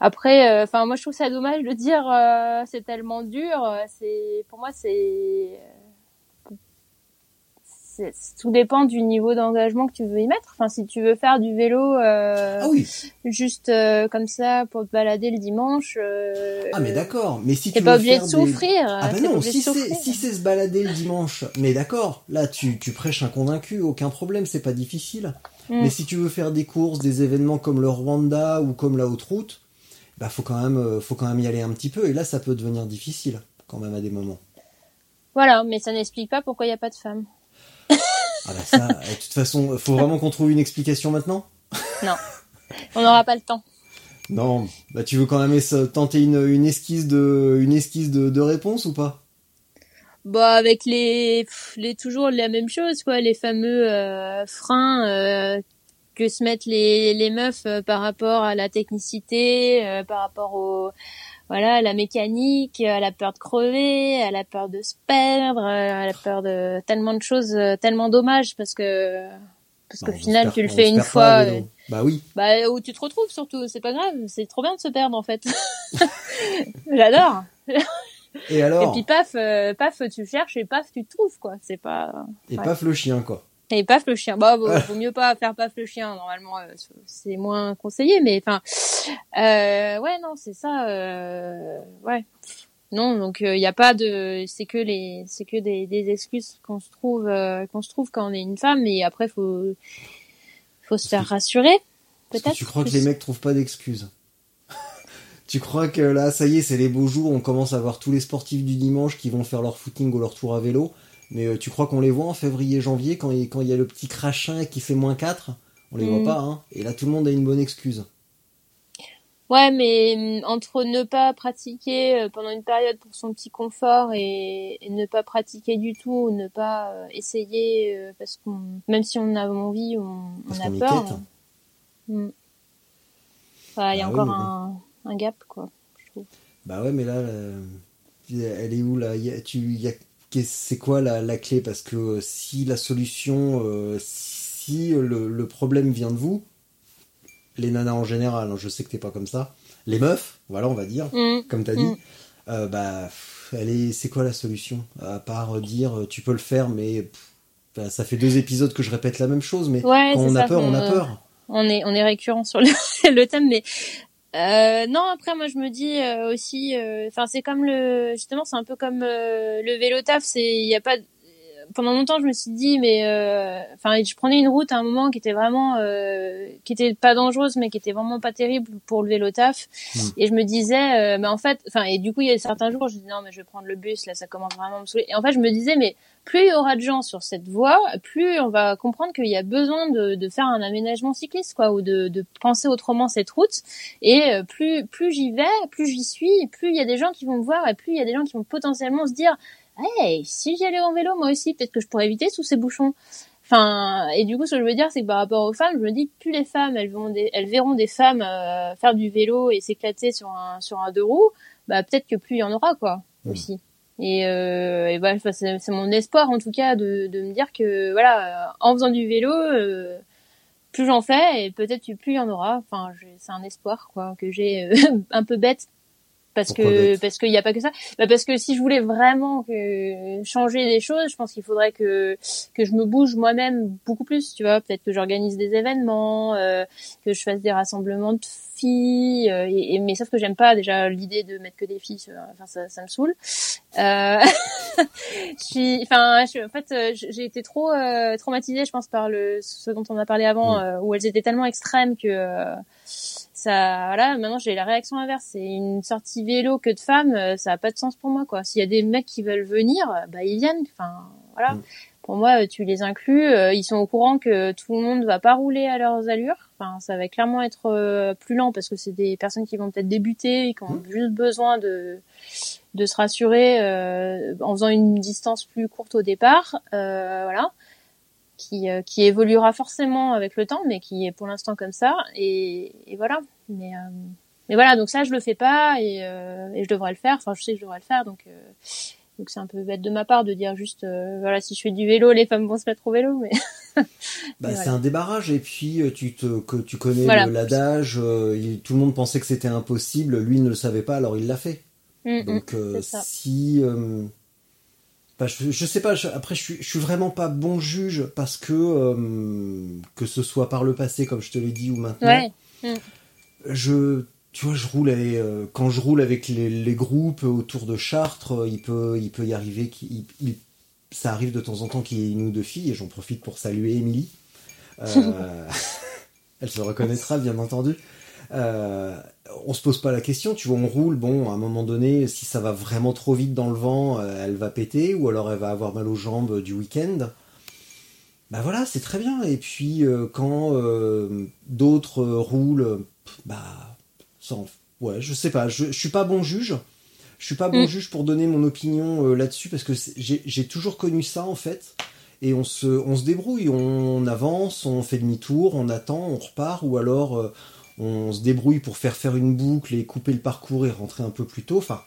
après, enfin moi je trouve ça dommage de dire euh, c'est tellement dur. euh, C'est pour moi c'est c'est- tout dépend du niveau d'engagement que tu veux y mettre. Enfin, si tu veux faire du vélo euh, Ah oui, juste euh, comme ça pour te balader le dimanche, euh, Ah mais d'accord, mais si tu pas obligé de des- souffrir. Ah bah pas non, si c'est si c'est se balader le dimanche, mais d'accord, là tu, tu prêches un convaincu, aucun problème, c'est pas difficile. Mm. Mais si tu veux faire des courses, des événements comme le Rwanda ou comme la haute route, bah faut quand même euh, faut quand même y aller un petit peu et là ça peut devenir difficile quand même à des moments. Voilà, mais ça n'explique pas pourquoi il n'y a pas de femmes. Ah bah ça, de toute façon, faut vraiment qu'on trouve une explication maintenant Non, on n'aura pas le temps. Non, bah tu veux quand même tenter une, une esquisse de une esquisse de, de réponse ou pas? Bah avec les, les toujours la même chose quoi, les fameux euh, freins euh, que se mettent les les meufs euh, par rapport à la technicité, euh, par rapport au voilà la mécanique, à la peur de crever, à la peur de se perdre, euh, à la peur de tellement de choses, euh, tellement dommages parce que parce Bah, qu'au se final tu le fais une pas fois. euh, Bah oui. Bah, où tu te retrouves surtout, c'est pas grave, c'est trop bien de se perdre en fait. J'adore. Et alors Et puis paf, euh, paf, tu cherches et paf, tu te trouves quoi. C'est pas. Et ouais. paf le chien quoi. Et paf le chien. Bah, vaut, vaut mieux pas faire paf le chien. Normalement, euh, c'est moins conseillé, mais enfin, euh, ouais, non, c'est ça. Euh, ouais. Non, donc il n'y a pas de, c'est que les, c'est que des, des excuses qu'on se trouve, qu'on se trouve quand on est une femme. Et après, faut, faut se faire rassurer. Peut-être. tu crois que les mecs trouvent pas d'excuses Tu crois que là, ça y est, c'est les beaux jours, on commence à voir tous les sportifs du dimanche qui vont faire leur footing ou leur tour à vélo, mais euh, tu crois qu'on les voit en février-janvier quand il, quand il y a le petit crachin qui fait moins 4 On les Mm. voit pas, hein Et là, tout le monde a une bonne excuse. Ouais, mais hum, entre ne pas pratiquer euh, pendant une période pour son petit confort et, et ne pas pratiquer du tout, ou ne pas euh, essayer parce qu'on, même si on a envie, on, on a peur. Hum. Enfin, il y a Bah encore un, un gap, quoi. Je trouve. Bah ouais, mais là, elle est où là? Il y a- tu, y a- C'est quoi la, la clé? Parce que euh, si la solution, euh, si le, le problème vient de vous, les nanas en général, hein, je sais que t'es pas comme ça, les meufs, voilà, on va dire, Mm. comme t'as dit, Mm. euh, bah, pff, elle est, c'est quoi la solution? À part dire, euh, tu peux le faire, mais pff, bah, ça fait deux épisodes que je répète la même chose, mais Ouais, quand c'est on a ça, peur, on a euh, peur. on est on est récurrent sur le, le thème mais euh, non après moi je me dis euh, aussi euh, enfin c'est comme le justement c'est un peu comme euh, le vélo taf c'est il y a pas pendant longtemps je me suis dit mais euh, enfin je prenais une route à un moment qui était vraiment euh, qui était pas dangereuse mais qui était vraiment pas terrible pour le vélo taf Mm. et je me disais euh, mais en fait enfin et du coup il y a certains jours je dis non mais je vais prendre le bus là ça commence vraiment à me saouler et en fait je me disais mais plus il y aura de gens sur cette voie, plus on va comprendre qu'il y a besoin de, de faire un aménagement cycliste, quoi, ou de, de penser autrement cette route. Et euh, plus plus j'y vais, plus j'y suis, plus il y a des gens qui vont me voir, et plus il y a des gens qui vont potentiellement se dire, hey, si j'y allais en vélo moi aussi, peut-être que je pourrais éviter tous ces bouchons. Enfin, et du coup, ce que je veux dire, c'est que par rapport aux femmes, je me dis que plus les femmes, elles, vont des, elles verront des femmes euh, faire du vélo et s'éclater sur un sur un deux roues, bah peut-être que plus il y en aura, quoi, Mm. aussi. Et, euh, et voilà, c'est mon espoir en tout cas de, de me dire que voilà, en faisant du vélo, euh, plus j'en fais et peut-être plus il y en aura. Enfin, c'est un espoir quoi que j'ai euh, un peu bête parce Pourquoi que bête parce qu'il n'y a pas que ça. Bah parce que si je voulais vraiment que changer des choses, je pense qu'il faudrait que que je me bouge moi-même beaucoup plus. Tu vois, peut-être que j'organise des événements, euh, que je fasse des rassemblements de filles. euh, et, et- mais sauf que j'aime pas déjà l'idée de mettre que des filles. Enfin, ça, ça me saoule. Euh, je suis, enfin, en fait, euh, j'ai été trop euh, traumatisée, je pense, par le ce dont on a parlé avant, Mm. euh, où elles étaient tellement extrêmes que ça, voilà. Maintenant, j'ai la réaction inverse. C'est une sortie vélo que de femmes, ça a pas de sens pour moi, quoi. S'il y a des mecs qui veulent venir, bah ils viennent. Enfin, voilà. Mm. Pour moi, euh, tu les inclus. euh, ils sont au courant que tout le monde va pas rouler à leurs allures. Enfin, ça va clairement être euh, plus lent parce que c'est des personnes qui vont peut-être débuter, et qui ont juste besoin de de se rassurer euh, en faisant une distance plus courte au départ, euh, voilà, qui euh, qui évoluera forcément avec le temps, mais qui est pour l'instant comme ça, et, et voilà. Mais euh, mais voilà, donc ça je le fais pas et, euh, et je devrais le faire. Enfin, je sais que je devrais le faire, donc euh, donc c'est un peu bête de ma part de dire juste euh, voilà si je fais du vélo, les femmes vont se mettre au vélo, mais Bah, c'est un débarrage. Et puis euh, tu te que tu connais Voilà. l'adage euh, il- tout le monde pensait que c'était impossible. Lui il ne le savait pas alors il l'a fait. Mm, mm, donc euh, si bah, je, je sais pas je- après je suis je suis vraiment pas bon juge parce que que ce soit par le passé comme je te l'ai dit ou maintenant. Ouais, je tu vois je roule euh, quand je roule avec les, groupes autour de Chartres euh, il peut il peut y arriver ça arrive de temps en temps qu'il y ait une ou deux filles et j'en profite pour saluer Émilie. Euh, elle se reconnaîtra bien entendu. Euh, on se pose pas la question tu vois on roule bon à un moment donné si ça va vraiment trop vite dans le vent elle va péter ou alors elle va avoir mal aux jambes du week-end. Bah voilà, c'est très bien. Et puis quand d'autres roulent, bah, sans, ouais, je sais pas. Je, je suis pas bon juge. Je suis pas bon Mm. juge pour donner mon opinion euh, là-dessus parce que j'ai toujours connu ça en fait. Et on se, on se débrouille, on avance, on fait demi-tour, on attend, on repart, ou alors euh, on se débrouille pour faire faire une boucle et couper le parcours et rentrer un peu plus tôt. Enfin,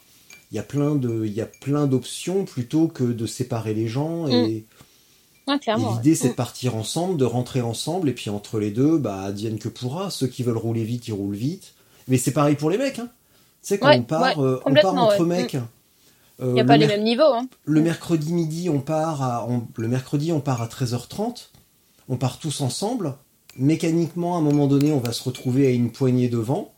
il y a plein de, il y a plein d'options plutôt que de séparer les gens et ouais, clairement. l'idée, ouais. c'est de partir ensemble, de rentrer ensemble, et puis entre les deux, bah, advienne que pourra. Ceux qui veulent rouler vite, ils roulent vite. Mais c'est pareil pour les mecs, hein. Tu sais, quand Ouais, on part, ouais, euh, on part entre ouais. mecs. euh, Il n'y a le, pas les mêmes niveaux. Hein. le mercredi midi, on part à, on- le mercredi, on part à 13h30. On part tous ensemble. Mécaniquement, à un moment donné, on va se retrouver à une poignée devant.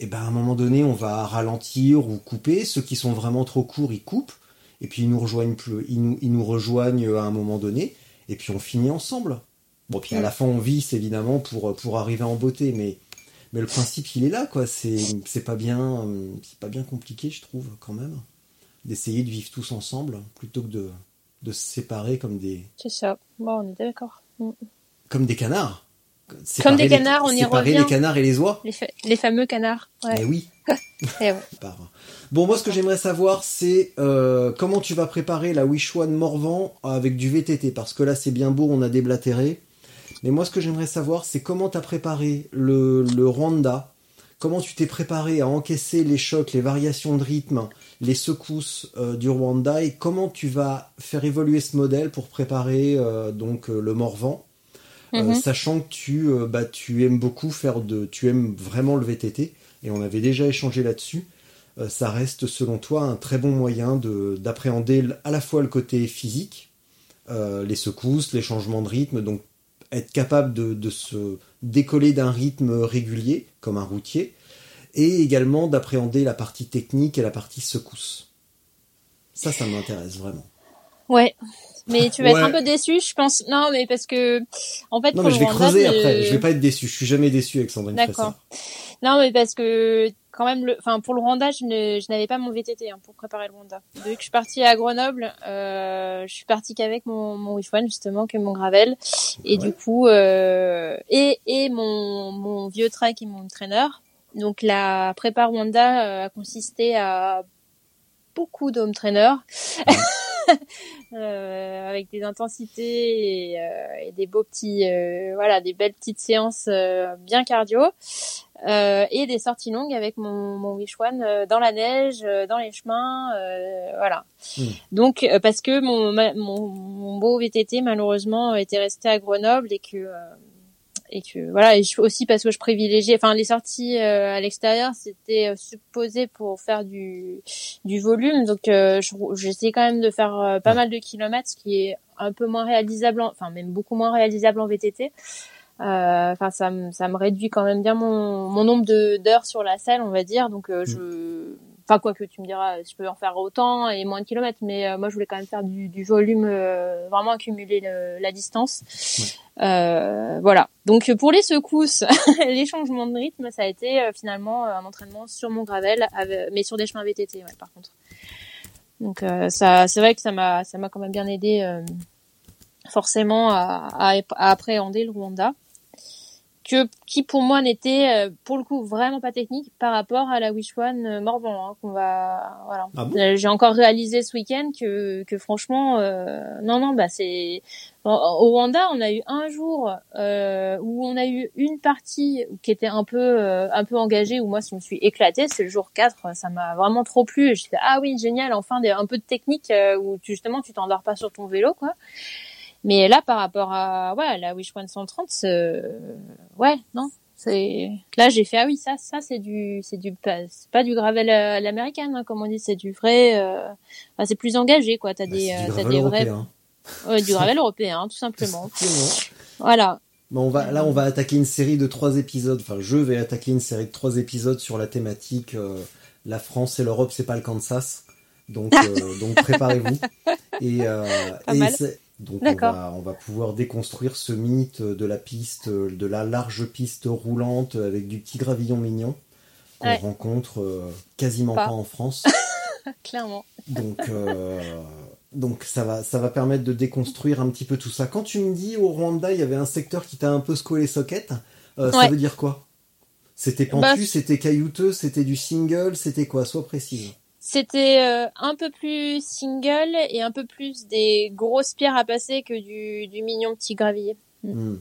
Et ben, à un moment donné, on va ralentir ou couper. Ceux qui sont vraiment trop courts, ils coupent. Et puis, ils nous rejoignent plus, ils nous, ils nous rejoignent à un moment donné. Et puis, on finit ensemble. Bon, puis à la fin, on visse, évidemment, pour, pour arriver en beauté. Mais, mais le principe, il est là, quoi. C'est, c'est pas bien, euh, c'est pas bien compliqué, je trouve, quand même. D'essayer de vivre tous ensemble, plutôt que de, de se séparer comme des, C'est ça. Bon, on est d'accord. Mm. comme des canards. Comme des les- canards, on y séparer revient. les canards et les oies. Les, fa- les fameux canards. Ouais. Mais oui. Eh ouais. Bon, moi, ce que j'aimerais savoir, c'est euh, comment tu vas préparer la One Morvan avec du VTT, parce que là, c'est bien beau, on a déblatéré. Mais moi, ce que j'aimerais savoir, c'est comment tu as préparé le, le Rwanda, comment tu t'es préparé à encaisser les chocs, les variations de rythme, les secousses euh, du Rwanda, et comment tu vas faire évoluer ce modèle pour préparer euh, donc euh, le Morvan. Mhm. sachant que tu, bah, tu aimes beaucoup faire de, tu aimes vraiment le VTT. et on avait déjà échangé là-dessus, ça reste selon toi un très bon moyen de- d'appréhender à la fois le côté physique, euh, les secousses, les changements de rythme, donc être capable de, de se décoller d'un rythme régulier, comme un routier, et également d'appréhender la partie technique et la partie secousse. Ça, ça m'intéresse vraiment. Ouais. Mais tu vas être un peu déçu, je pense. Non, mais parce que, en fait, Non, pour mais je vais creuser après. Je vais pas être déçu. Je suis jamais déçu avec Sandrine D'accord. Fressard. Non, mais parce que quand même, le, enfin pour le Rwanda, je ne, je n'avais pas mon VTT hein, pour préparer le Rwanda. Depuis que je suis partie à Grenoble, euh, je suis partie qu'avec mon mon Wish One justement, que mon gravel, et Ouais. du coup, euh, et et mon mon vieux trek et mon traîneur. Donc la prépa Rwanda euh, a consisté à beaucoup d'home trainers. Euh, avec des intensités et, euh, et des beaux petits euh, voilà des belles petites séances euh, bien cardio euh, et des sorties longues avec mon, mon Wish One euh, dans la neige, euh, dans les chemins, euh, voilà. Mm. Donc euh, parce que mon, ma- mon mon beau VTT malheureusement était resté à Grenoble et que euh, et que voilà et je- aussi parce que je privilégiais enfin les sorties euh, à l'extérieur c'était euh, supposé pour faire du du volume. Donc euh, je- j'essayais quand même de faire euh, pas mal de kilomètres ce qui est un peu moins réalisable en- enfin même beaucoup moins réalisable en VTT euh, Enfin, ça me ça me réduit quand même bien mon mon nombre de d'heures sur la selle, on va dire. Donc euh, je, enfin quoi que tu me diras, je peux en faire autant et moins de kilomètres, mais euh, moi je voulais quand même faire du, du volume, euh, vraiment accumuler le- la distance. Euh, voilà. Donc pour les secousses, les changements de rythme, ça a été euh, finalement un entraînement sur mon gravel, avec- mais sur des chemins VTT, ouais, par contre. Donc euh, ça, c'est vrai que ça m'a ça m'a quand même bien aidé. euh, forcément à, à, à appréhender le Rwanda que qui pour moi n'était euh, pour le coup vraiment pas technique par rapport à la Wish One euh, Morvan hein, qu'on va voilà. Ah bon? Euh, j'ai encore réalisé ce week-end que que franchement euh, non non bah c'est au Rwanda on a eu un jour euh, où on a eu une partie qui était un peu euh, un peu engagée où moi je me suis éclatée. C'est le jour 4 ça m'a vraiment trop plu. Je fait ah oui génial enfin des, un peu de technique où tu, justement tu t'endors pas sur ton vélo quoi mais là, par rapport à ouais, la Wish One 130, c'est- ouais, non, c'est là j'ai fait ah oui ça ça c'est du c'est du pas c'est pas du gravel à à l'américaine hein, comme on dit c'est du vrai euh, enfin, c'est plus engagé quoi t'as Bah, des euh, t'as des vrais européen. ouais, du gravel européen tout simplement voilà Bon, on va, là, on va attaquer une série de trois épisodes. Enfin, je vais attaquer une série de trois épisodes sur la thématique euh, la France et l'Europe, c'est pas le Kansas. Donc, euh, donc préparez-vous. Et, euh, et donc on va, on va pouvoir déconstruire ce mythe de la piste, de la large piste roulante avec du petit gravillon mignon qu'on Ouais. rencontre euh, quasiment Pas. pas en France. clairement Donc, euh, donc ça va, ça va permettre de déconstruire un petit peu tout ça. Quand tu me dis au Rwanda, il y avait un secteur qui t'a un peu secoué les sockets, euh, ça Ouais. veut dire quoi? C'était pentu, Bah, c'était caillouteux, c'était du single, c'était quoi? Sois précise. C'était euh, un peu plus single et un peu plus des grosses pierres à passer que du du mignon petit gravier Hmm.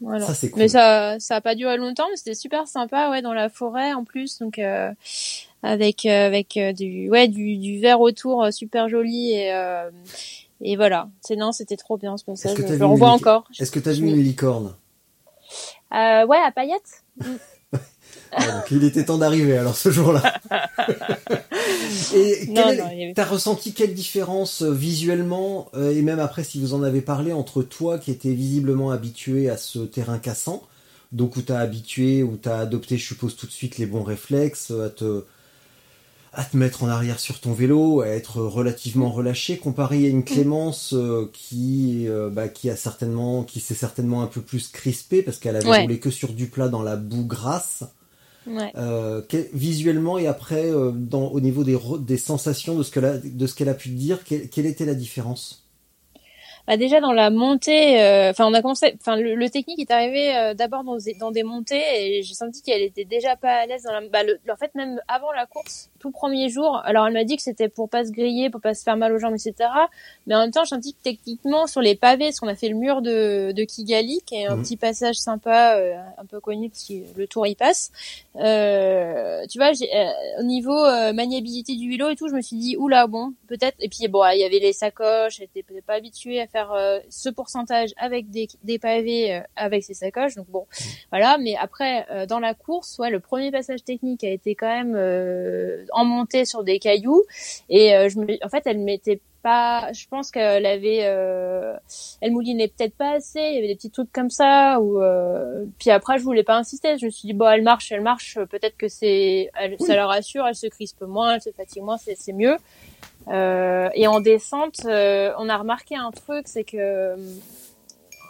Voilà. Ça, c'est cool. Mais ça, ça a pas duré longtemps, mais c'était super sympa, ouais, dans la forêt en plus, donc euh, avec euh, avec euh, du ouais du du vert autour, euh, super joli et euh, et voilà. C'est non, c'était trop bien ce passage. Je le revois encore. Est-ce que t'as vu une licorne? Euh, ouais, à paillettes. Ah, donc Il était temps d'arriver alors ce jour-là. et avait- t'as ressenti quelle différence euh, visuellement euh, et même après si vous en avez parlé entre toi qui étais visiblement habitué à ce terrain cassant, donc où t'as habitué, où t'as adopté, je suppose tout de suite les bons réflexes, à te à te mettre en arrière sur ton vélo, à être relativement relâché, comparé à une Clémence euh, qui euh, bah, qui a certainement qui s'est certainement un peu plus crispée parce qu'elle avait Ouais. roulé que sur du plat dans la boue grasse. Euh, visuellement et après euh, au niveau des, sensations de ce qu'elle a pu dire, quelle était la différence? Bah déjà dans la montée, euh, enfin on a commencé, enfin le, le technique est arrivé euh, d'abord dans, des- dans des montées et j'ai senti qu'elle était déjà pas à l'aise dans la, bah le, en fait même avant la course, tout premier jour. Alors elle m'a dit que c'était pour pas se griller, pour pas se faire mal aux jambes, etc. Mais en même temps, j'ai senti que techniquement sur les pavés, parce qu'on a fait le mur de, de Kigali, qui est un Mhm. petit passage sympa, euh, un peu connu parce que le tour y passe. Euh, tu vois, euh, au niveau euh, maniabilité du vélo et tout, je me suis dit oula bon, peut-être. Et puis bon, il y avait les sacoches, j'étais peut-être pas habituée à faire faire euh, ce pourcentage avec des, des pavés, euh, avec ses sacoches. Donc bon, voilà. Mais après, euh, dans la course, ouais, le premier passage technique a été quand même euh, en montée sur des cailloux. Et euh, je me, en fait, elle m'était pas. Je pense qu'elle avait, euh, elle moulinait peut-être pas assez. Il y avait des petits trucs comme ça. Ou euh, puis après, je voulais pas insister. Je me suis dit bon, elle marche, elle marche. Peut-être que c'est, elle- ça la rassure. Elle se crispe moins, elle se fatigue moins, c'est mieux. Euh, et en descente, euh, on a remarqué un truc, c'est que,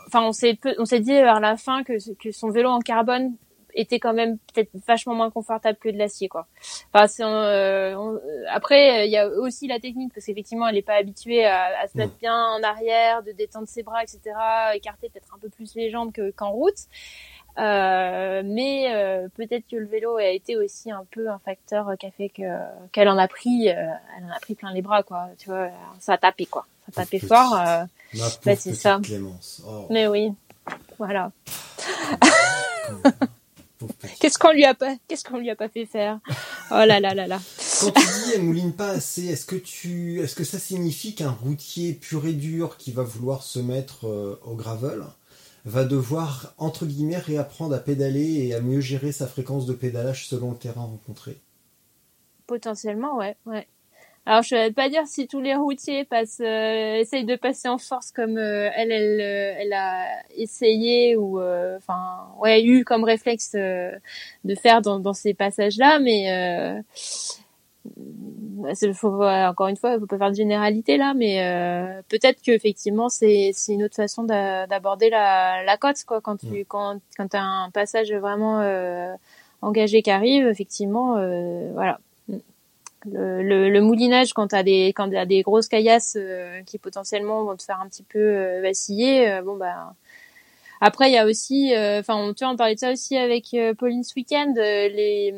enfin, on s'est on s'est dit vers la fin que que son vélo en carbone était quand même peut-être vachement moins confortable que de l'acier, quoi. Enfin, c'est, euh, on- après, il y a aussi la technique parce qu'effectivement, elle est pas habituée à, à se mettre bien en arrière, de détendre ses bras, etc., écarter peut-être un peu plus les jambes que- qu'en route. Euh, mais euh, peut-être que le vélo a été aussi un peu un facteur qui a fait que qu'elle en a pris, euh, elle en a pris plein les bras, quoi. Tu vois, ça a tapé, quoi. Ça a tapé fort. euh, Bah, c'est ça. Clémence. Oh, mais oui, voilà. Qu'est-ce qu'on lui a pas, qu'est-ce qu'on lui a pas fait faire? Oh là là là là. Quand tu dis elle mouline pas assez, est-ce que tu, est-ce que ça signifie qu'un routier pur et dur qui va vouloir se mettre euh, au gravel va devoir entre guillemets réapprendre à pédaler et à mieux gérer sa fréquence de pédalage selon le terrain rencontré Potentiellement, ouais. Alors je vais pas dire si tous les routiers passent, euh, essayent de passer en force comme euh, elle, euh, elle a essayé ou, enfin, eu comme réflexe de faire dans, ces passages-là, mais faut, encore une fois, il faut pas faire de généralité là, mais euh, peut-être que effectivement c'est une autre façon d'a- d'aborder la, la côte, quoi, quand tu quand quand t'as un passage vraiment euh, engagé qui arrive, effectivement, euh, voilà. Le, le, le moulinage quand t'as des quand t'as des grosses caillasses qui potentiellement vont te faire un petit peu vaciller bon bah après il y a aussi enfin on tu on parlait de ça aussi avec Pauline ce week-end les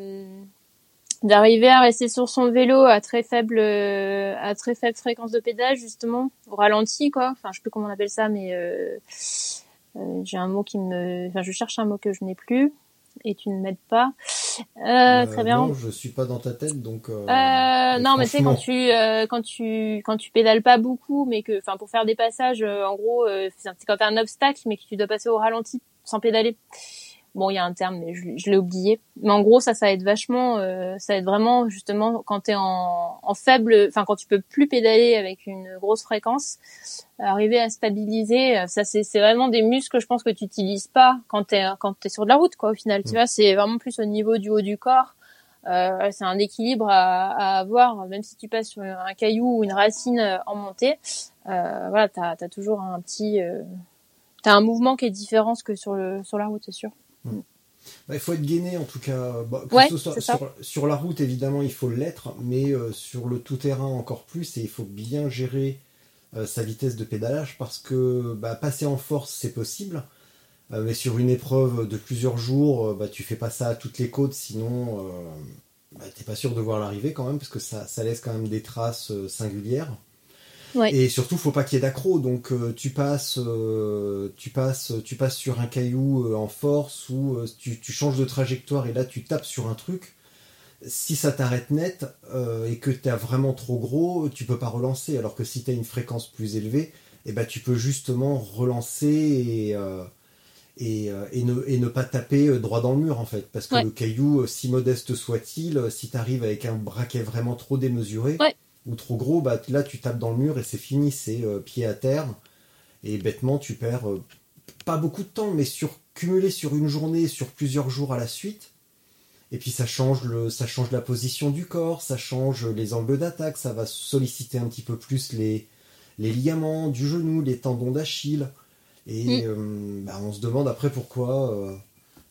d'arriver à rester sur son vélo à très faible euh, à très faible fréquence de pédage justement au ralenti quoi enfin je sais plus comment on appelle ça mais euh, euh, j'ai un mot qui me enfin je cherche un mot que je n'ai plus et tu ne m'aides pas euh, Euh, très bien Non, je suis pas dans ta tête, donc. euh, euh, non, mais tu sais quand franchement, tu euh, quand tu quand tu pédales pas beaucoup, mais que enfin pour faire des passages, euh, en gros, euh, c'est c'est quand t'as un obstacle, mais que tu dois passer au ralenti sans pédaler. Bon, il y a un terme, mais je, je l'ai oublié. Mais en gros, ça, ça aide vachement. euh, ça aide vraiment justement quand t'es en, en faible, enfin quand tu peux plus pédaler avec une grosse fréquence, arriver à stabiliser. euh, Ça, c'est c'est vraiment des muscles que je pense que tu utilises pas quand t'es quand t'es sur de la route, quoi. Au final, tu vois, c'est vraiment plus au niveau du haut du corps. Euh, c'est un équilibre à, à avoir, même si tu passes sur un caillou ou une racine euh, en montée. Euh, voilà, t'as as toujours un petit, euh, t'as un mouvement qui est différent que sur le sur la route, c'est sûr. Bah, il faut être gainé en tout cas. Bah, Ouais, ce soit sur, sur la route, évidemment, il faut l'être, mais euh, sur le tout-terrain encore plus, et il faut bien gérer euh, sa vitesse de pédalage parce que bah, passer en force, c'est possible. Euh, mais sur une épreuve de plusieurs jours, bah, tu fais pas ça à toutes les côtes, sinon bah, t'es pas sûr de voir l'arrivée quand même, parce que ça, ça laisse quand même des traces singulières. Ouais. Et surtout, faut pas qu'il y ait d'accro. Donc, euh, tu passes, euh, tu passes, tu passes sur un caillou euh, en force ou tu, tu changes de trajectoire et là tu tapes sur un truc. Si ça t'arrête net et que t'as vraiment trop gros, tu peux pas relancer. Alors que si t'as une fréquence plus élevée, eh ben tu peux justement relancer et et, et, ne, et ne pas taper droit dans le mur en fait. Parce que Ouais. le caillou, si modeste soit-il, si t'arrives avec un braquet vraiment trop démesuré Ouais. Ou trop gros, bah là tu tapes dans le mur et c'est fini, c'est euh, pied à terre. Et bêtement, tu perds euh, pas beaucoup de temps, mais sur cumulé sur une journée, sur plusieurs jours à la suite. Et puis ça change le, ça change la position du corps, ça change les angles d'attaque, ça va solliciter un petit peu plus les, les ligaments du genou, les tendons d'Achille. Et euh, bah, on se demande après pourquoi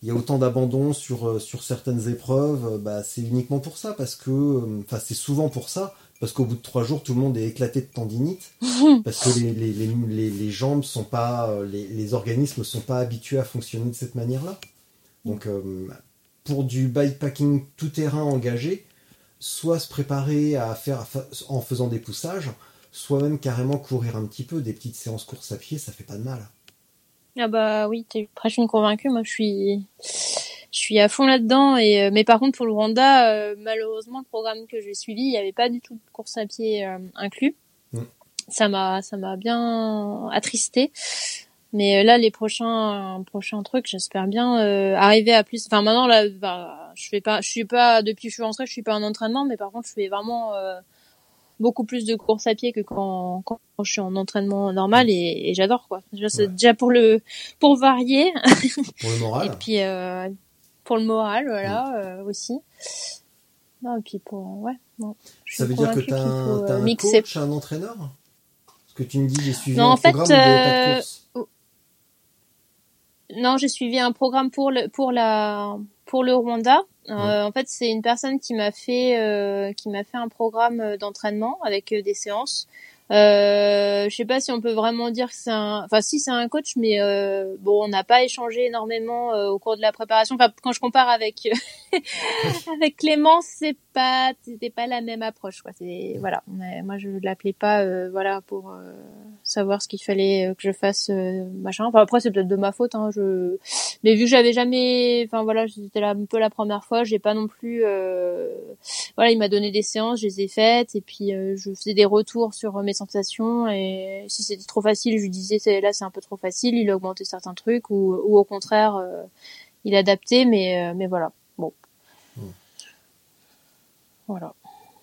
il y a autant d'abandon sur, sur certaines épreuves. Bah, c'est uniquement pour ça, parce que, enfin, c'est souvent pour ça, parce qu'au bout de trois jours, tout le monde est éclaté de tendinite, parce que les, les, les, jambes sont pas, euh, les, les organismes sont pas habitués à fonctionner de cette manière-là. Donc, euh, pour du bikepacking tout terrain engagé, soit se préparer à faire en faisant des poussages, soit même carrément courir un petit peu, des petites séances course à pied, ça fait pas de mal. Ah bah oui, t'es presque une convaincue. Moi, je suis, je suis à fond là-dedans. Et euh, mais par contre, pour le Rwanda, euh, malheureusement, le programme que j'ai suivi, il n'y avait pas du tout de course à pied euh, inclus. Mm. ça m'a ça m'a bien attristé. Mais euh, là, les prochains prochains trucs, j'espère bien euh, arriver à plus. Enfin, maintenant là, bah, je fais pas, je suis pas depuis que je suis rentrée, je suis pas en entraînement, mais par contre, je fais vraiment euh, beaucoup plus de courses à pied que quand quand je suis en entraînement normal et, et j'adore quoi. Déjà, c'est Ouais. déjà pour le pour varier Pour le moral. et puis euh, pour le moral, voilà euh, aussi. Non, et puis pour ouais. Bon, Ça veut dire que tu as un, t'as euh, un mixer. coach, un entraîneur? Parce que tu me dis, j'ai suivi Non, un en fait, programme avait pas de euh, course. Non, j'ai suivi un programme pour le pour la pour le Rwanda. Euh, En fait, c'est une personne qui m'a fait euh, qui m'a fait un programme euh, d'entraînement avec des séances. Euh, je sais pas si on peut vraiment dire que c'est un, enfin si c'est un coach, mais bon, on n'a pas échangé énormément au cours de la préparation. Enfin, quand je compare avec avec Clément, c'est pas c'était pas la même approche. Quoi. C'est voilà, moi je l'appelais pas euh, voilà pour euh, savoir ce qu'il fallait euh, que je fasse euh, machin. Enfin après c'est peut-être de ma faute. Hein, je mais vu que j'avais jamais, enfin voilà, c'était un peu la première fois, j'ai pas non plus, euh, voilà, il m'a donné des séances, je les ai faites et puis euh, je faisais des retours sur mes sensations et si c'était trop facile, je lui disais c'est là c'est un peu trop facile, il a augmenté certains trucs ou, ou au contraire il a adapté, mais mais voilà, voilà.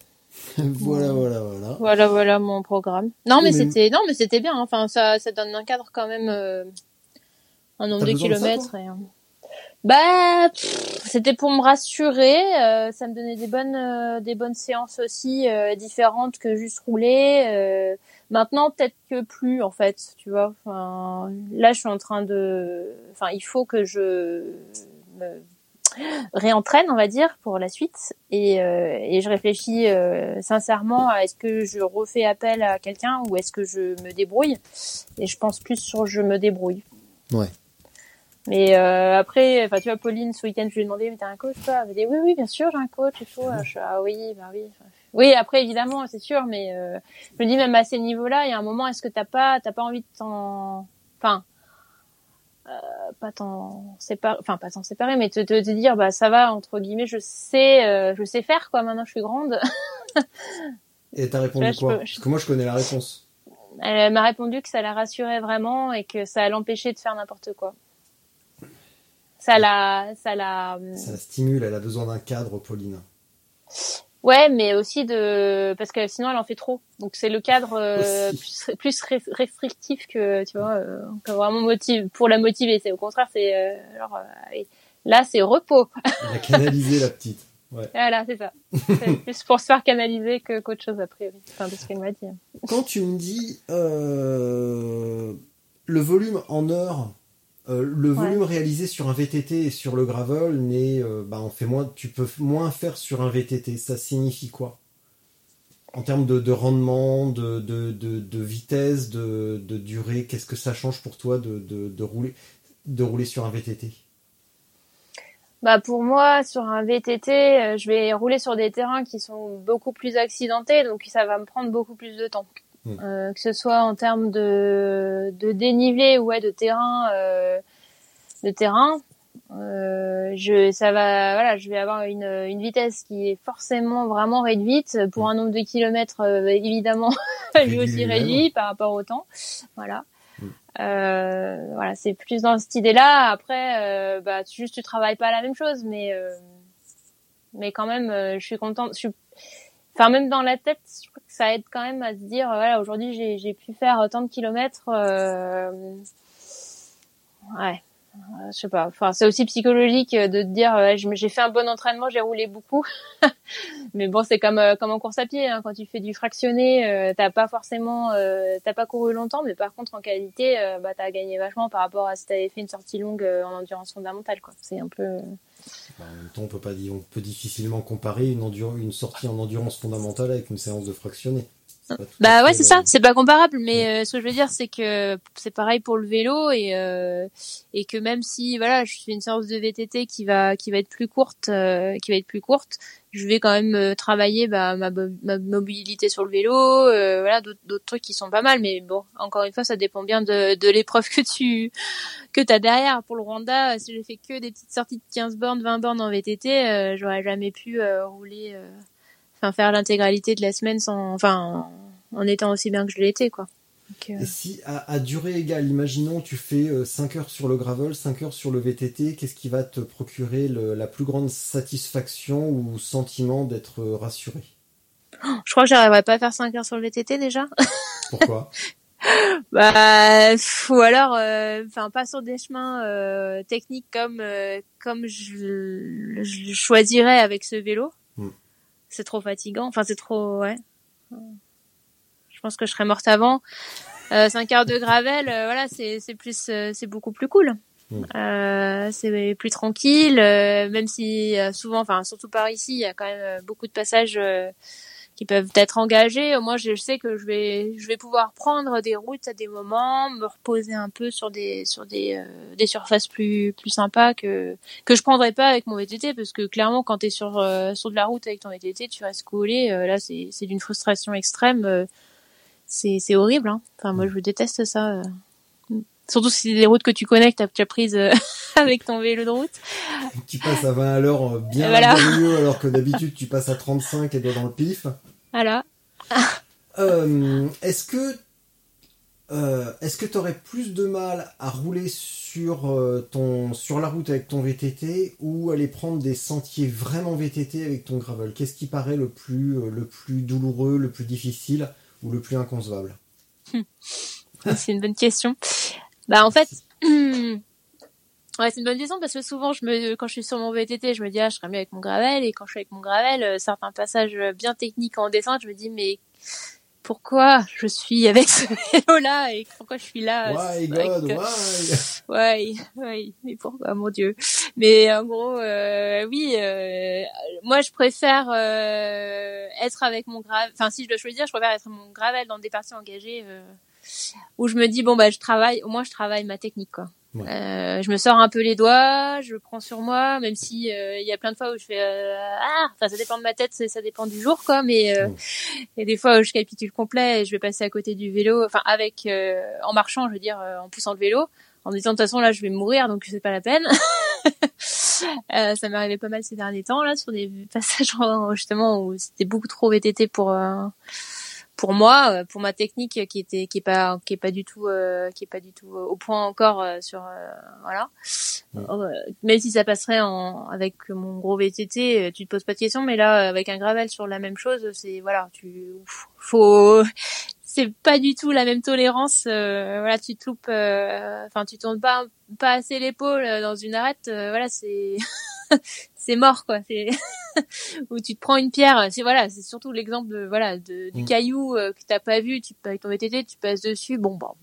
voilà, voilà, voilà. Voilà, voilà mon programme. Non, mais Mais- c'était, non, mais c'était bien. hein. Enfin, ça, ça donne un cadre quand même, euh, un nombre de besoin de ça, kilomètres. et, euh, bah, c'était pour me rassurer. euh, ça me donnait des bonnes, euh, des bonnes séances aussi euh, différentes que juste rouler. euh. maintenant, peut-être que plus en fait, tu vois. Enfin, là, je suis en train de. Enfin, il faut que je me réentraîne, on va dire, pour la suite. Et, euh, et je réfléchis euh, sincèrement à est-ce que je refais appel à quelqu'un ou est-ce que je me débrouille. Et je pense plus sur je me débrouille. Ouais. Mais euh, après, enfin tu vois, Pauline, ce week-end, je lui ai demandé, mais t'as un coach toi? Elle m'a dit, oui, oui, bien sûr, j'ai un coach et tout. Je suis, ah oui, bah oui. Oui, après, évidemment, c'est sûr, mais euh, je me dis même à ces niveaux-là, il y a un moment, est-ce que t'as pas, t'as pas envie de t'en, enfin, pas t'en séparer, enfin pas t'en séparer, mais te, te, te dire, bah ça va entre guillemets, je sais, euh, je sais faire quoi. Maintenant, je suis grande. Et t'as répondu Là, quoi peux- Parce que moi, je connais la réponse. Elle m'a répondu que ça la rassurait vraiment et que ça l'empêchait de faire n'importe quoi. Ça la, ça la, Ça la stimule, elle a besoin d'un cadre, Pauline. ouais, mais aussi de, parce que sinon elle en fait trop. Donc c'est le cadre euh, plus, plus restrictif que, tu vois, euh, que vraiment motive, pour la motiver. C'est au contraire, c'est, euh, genre, euh, là c'est repos. Elle a canalisé la petite. Ouais. Voilà, c'est ça. C'est plus pour se faire canaliser que qu'autre chose a priori. Enfin, de ce qu'elle m'a dit. Quand tu me dis euh, le volume en heures, euh, le Ouais. volume réalisé sur un VTT et sur le gravel, n'est, euh, bah, on fait moins, tu peux moins faire sur un VTT. Ça signifie quoi? En termes de, de rendement, de, de, de, de vitesse, de, durée, qu'est-ce que ça change pour toi de rouler, de rouler sur un VTT Bah pour moi, sur un VTT, euh, je vais rouler sur des terrains qui sont beaucoup plus accidentés, donc ça va me prendre beaucoup plus de temps. Mm. Euh, que ce soit en termes de, de dénivelé ou ouais, de terrain, euh, de terrain, euh, je, ça va, voilà, je vais avoir une, une vitesse qui est forcément vraiment réduite pour un nombre de kilomètres euh, évidemment Réduit aussi réduit par rapport au temps, voilà. Mm. Euh, voilà, c'est plus dans cette idée-là. Après, euh, bah, tu, juste tu travailles pas la même chose, mais euh, mais quand même, euh, je suis contente. Je suis, enfin même dans la tête, je crois que ça aide quand même à se dire, euh, voilà, aujourd'hui j'ai pu faire tant de kilomètres. Euh, ouais. Euh, Je sais pas. Enfin, c'est aussi psychologique euh, de te dire, me- j'ai fait un bon entraînement, j'ai roulé beaucoup. Mais bon, c'est comme comme en course à pied. Hein, quand tu fais du fractionné, euh, t'as pas forcément, euh, t'as pas couru longtemps, mais par contre en qualité, bah t'as gagné vachement par rapport à si t'avais fait une sortie longue en endurance fondamentale. Quoi. C'est un peu. Bah, En même temps, on peut difficilement comparer une, sortie en endurance fondamentale avec une séance de fractionné. Bah ouais, c'est ça. C'est pas comparable, mais euh, ce que je veux dire, c'est que c'est pareil pour le vélo et euh, et que même si voilà, je fais une séance de VTT qui va qui va être plus courte, euh, qui va être plus courte, je vais quand même euh, travailler bah, ma, ma mobilité sur le vélo, euh, voilà, d'autres trucs qui sont pas mal. Mais bon, encore une fois, ça dépend bien de de l'épreuve que tu que t'as derrière. Pour le Rwanda, si j'ai fait que des petites sorties de 15 bornes, 20 bornes en VTT, euh, j'aurais jamais pu euh, rouler. Euh, enfin faire l'intégralité de la semaine sans enfin en étant aussi bien que je l'étais, quoi. Donc, euh, Et si à, à durée égale, imaginons tu fais 5 heures sur le gravel, 5 heures sur le VTT, qu'est-ce qui va te procurer le- la plus grande satisfaction ou sentiment d'être euh, rassuré? Je crois que j'arriverais pas à faire 5 heures sur le VTT déjà. Pourquoi? Bah, ou alors, euh, enfin, pas sur des chemins euh, techniques comme euh, comme je, choisirais avec ce vélo. C'est trop fatigant. Enfin, c'est trop, ouais. Je pense que je serais morte avant. Euh, 5 heures de gravel, euh, voilà, c'est c'est plus, euh, c'est beaucoup plus cool. Euh, c'est plus tranquille, même si souvent, enfin surtout par ici, il y a quand même beaucoup de passages qui peuvent être engagés. Moi, je sais que je vais, je vais pouvoir prendre des routes à des moments, me reposer un peu sur des, sur des, euh, des surfaces plus, plus sympas que que je prendrais pas avec mon VTT, parce que clairement, quand t'es sur euh, sur de la route avec ton VTT, tu restes collé. euh, là, c'est c'est d'une frustration extrême. euh, c'est c'est horrible. Hein. Enfin, moi, je déteste ça. Surtout si c'est des routes que tu connais, que t'as déjà prises euh, avec ton vélo de route. Tu passes à 20 à l'heure euh, bien, Voilà. mieux alors que d'habitude tu passes à 35 et dans le pif. Voilà. Euh, est-ce que euh, est-ce que tu aurais plus de mal à rouler sur euh, ton sur la route avec ton VTT ou aller prendre des sentiers vraiment VTT avec ton gravel? Qu'est-ce qui paraît le plus le plus douloureux, le plus difficile ou le plus inconcevable? C'est une bonne question. Bah en fait, ouais, c'est une bonne question parce que souvent je me, quand je suis sur mon VTT, je me dis ah je serais mieux avec mon gravel et quand je suis avec mon gravel, euh, certains passages bien techniques en descente, je me dis mais pourquoi je suis avec ce vélo là et pourquoi je suis là Why avec- God, euh, why? Ouais, ouais, mais pourquoi, mon Dieu? Mais en gros, euh, oui, euh, moi je préfère euh, être avec mon gravel. Enfin, si je dois choisir, je préfère être mon gravel dans des parties engagées euh, où je me dis bon bah je travaille, au moins je travaille ma technique quoi. Ouais. Euh, je me sors un peu les doigts, je prends sur moi, même si euh, il y a plein de fois où je fais euh, ah, enfin ça dépend de ma tête, ça dépend du jour quoi, mais euh, il y a des fois où je capitule complet et je vais passer à côté du vélo, enfin avec euh, en marchant, je veux dire euh, en poussant le vélo, en me disant de toute façon là je vais mourir donc c'est pas la peine. Euh, ça m'est arrivé pas mal ces derniers temps là sur des passages en- justement où c'était beaucoup trop VTT pour euh, pour moi, euh, pour ma technique qui était qui est pas qui est pas du tout euh, qui est pas du tout euh, au point encore euh, sur euh, voilà. Euh, même si ça passerait en avec mon gros VTT, tu te poses pas de questions, mais là avec un gravel sur la même chose, c'est voilà, tu faut c'est pas du tout la même tolérance. euh, voilà, tu te loupes, euh, enfin tu tournes pas pas assez l'épaule dans une arête, euh, voilà c'est c'est mort quoi. C'est où tu te prends une pierre. C'est voilà, c'est surtout l'exemple de voilà de, du Mm. caillou euh, que t'as pas vu. Tu avec ton VTT, tu passes dessus. Bon bah.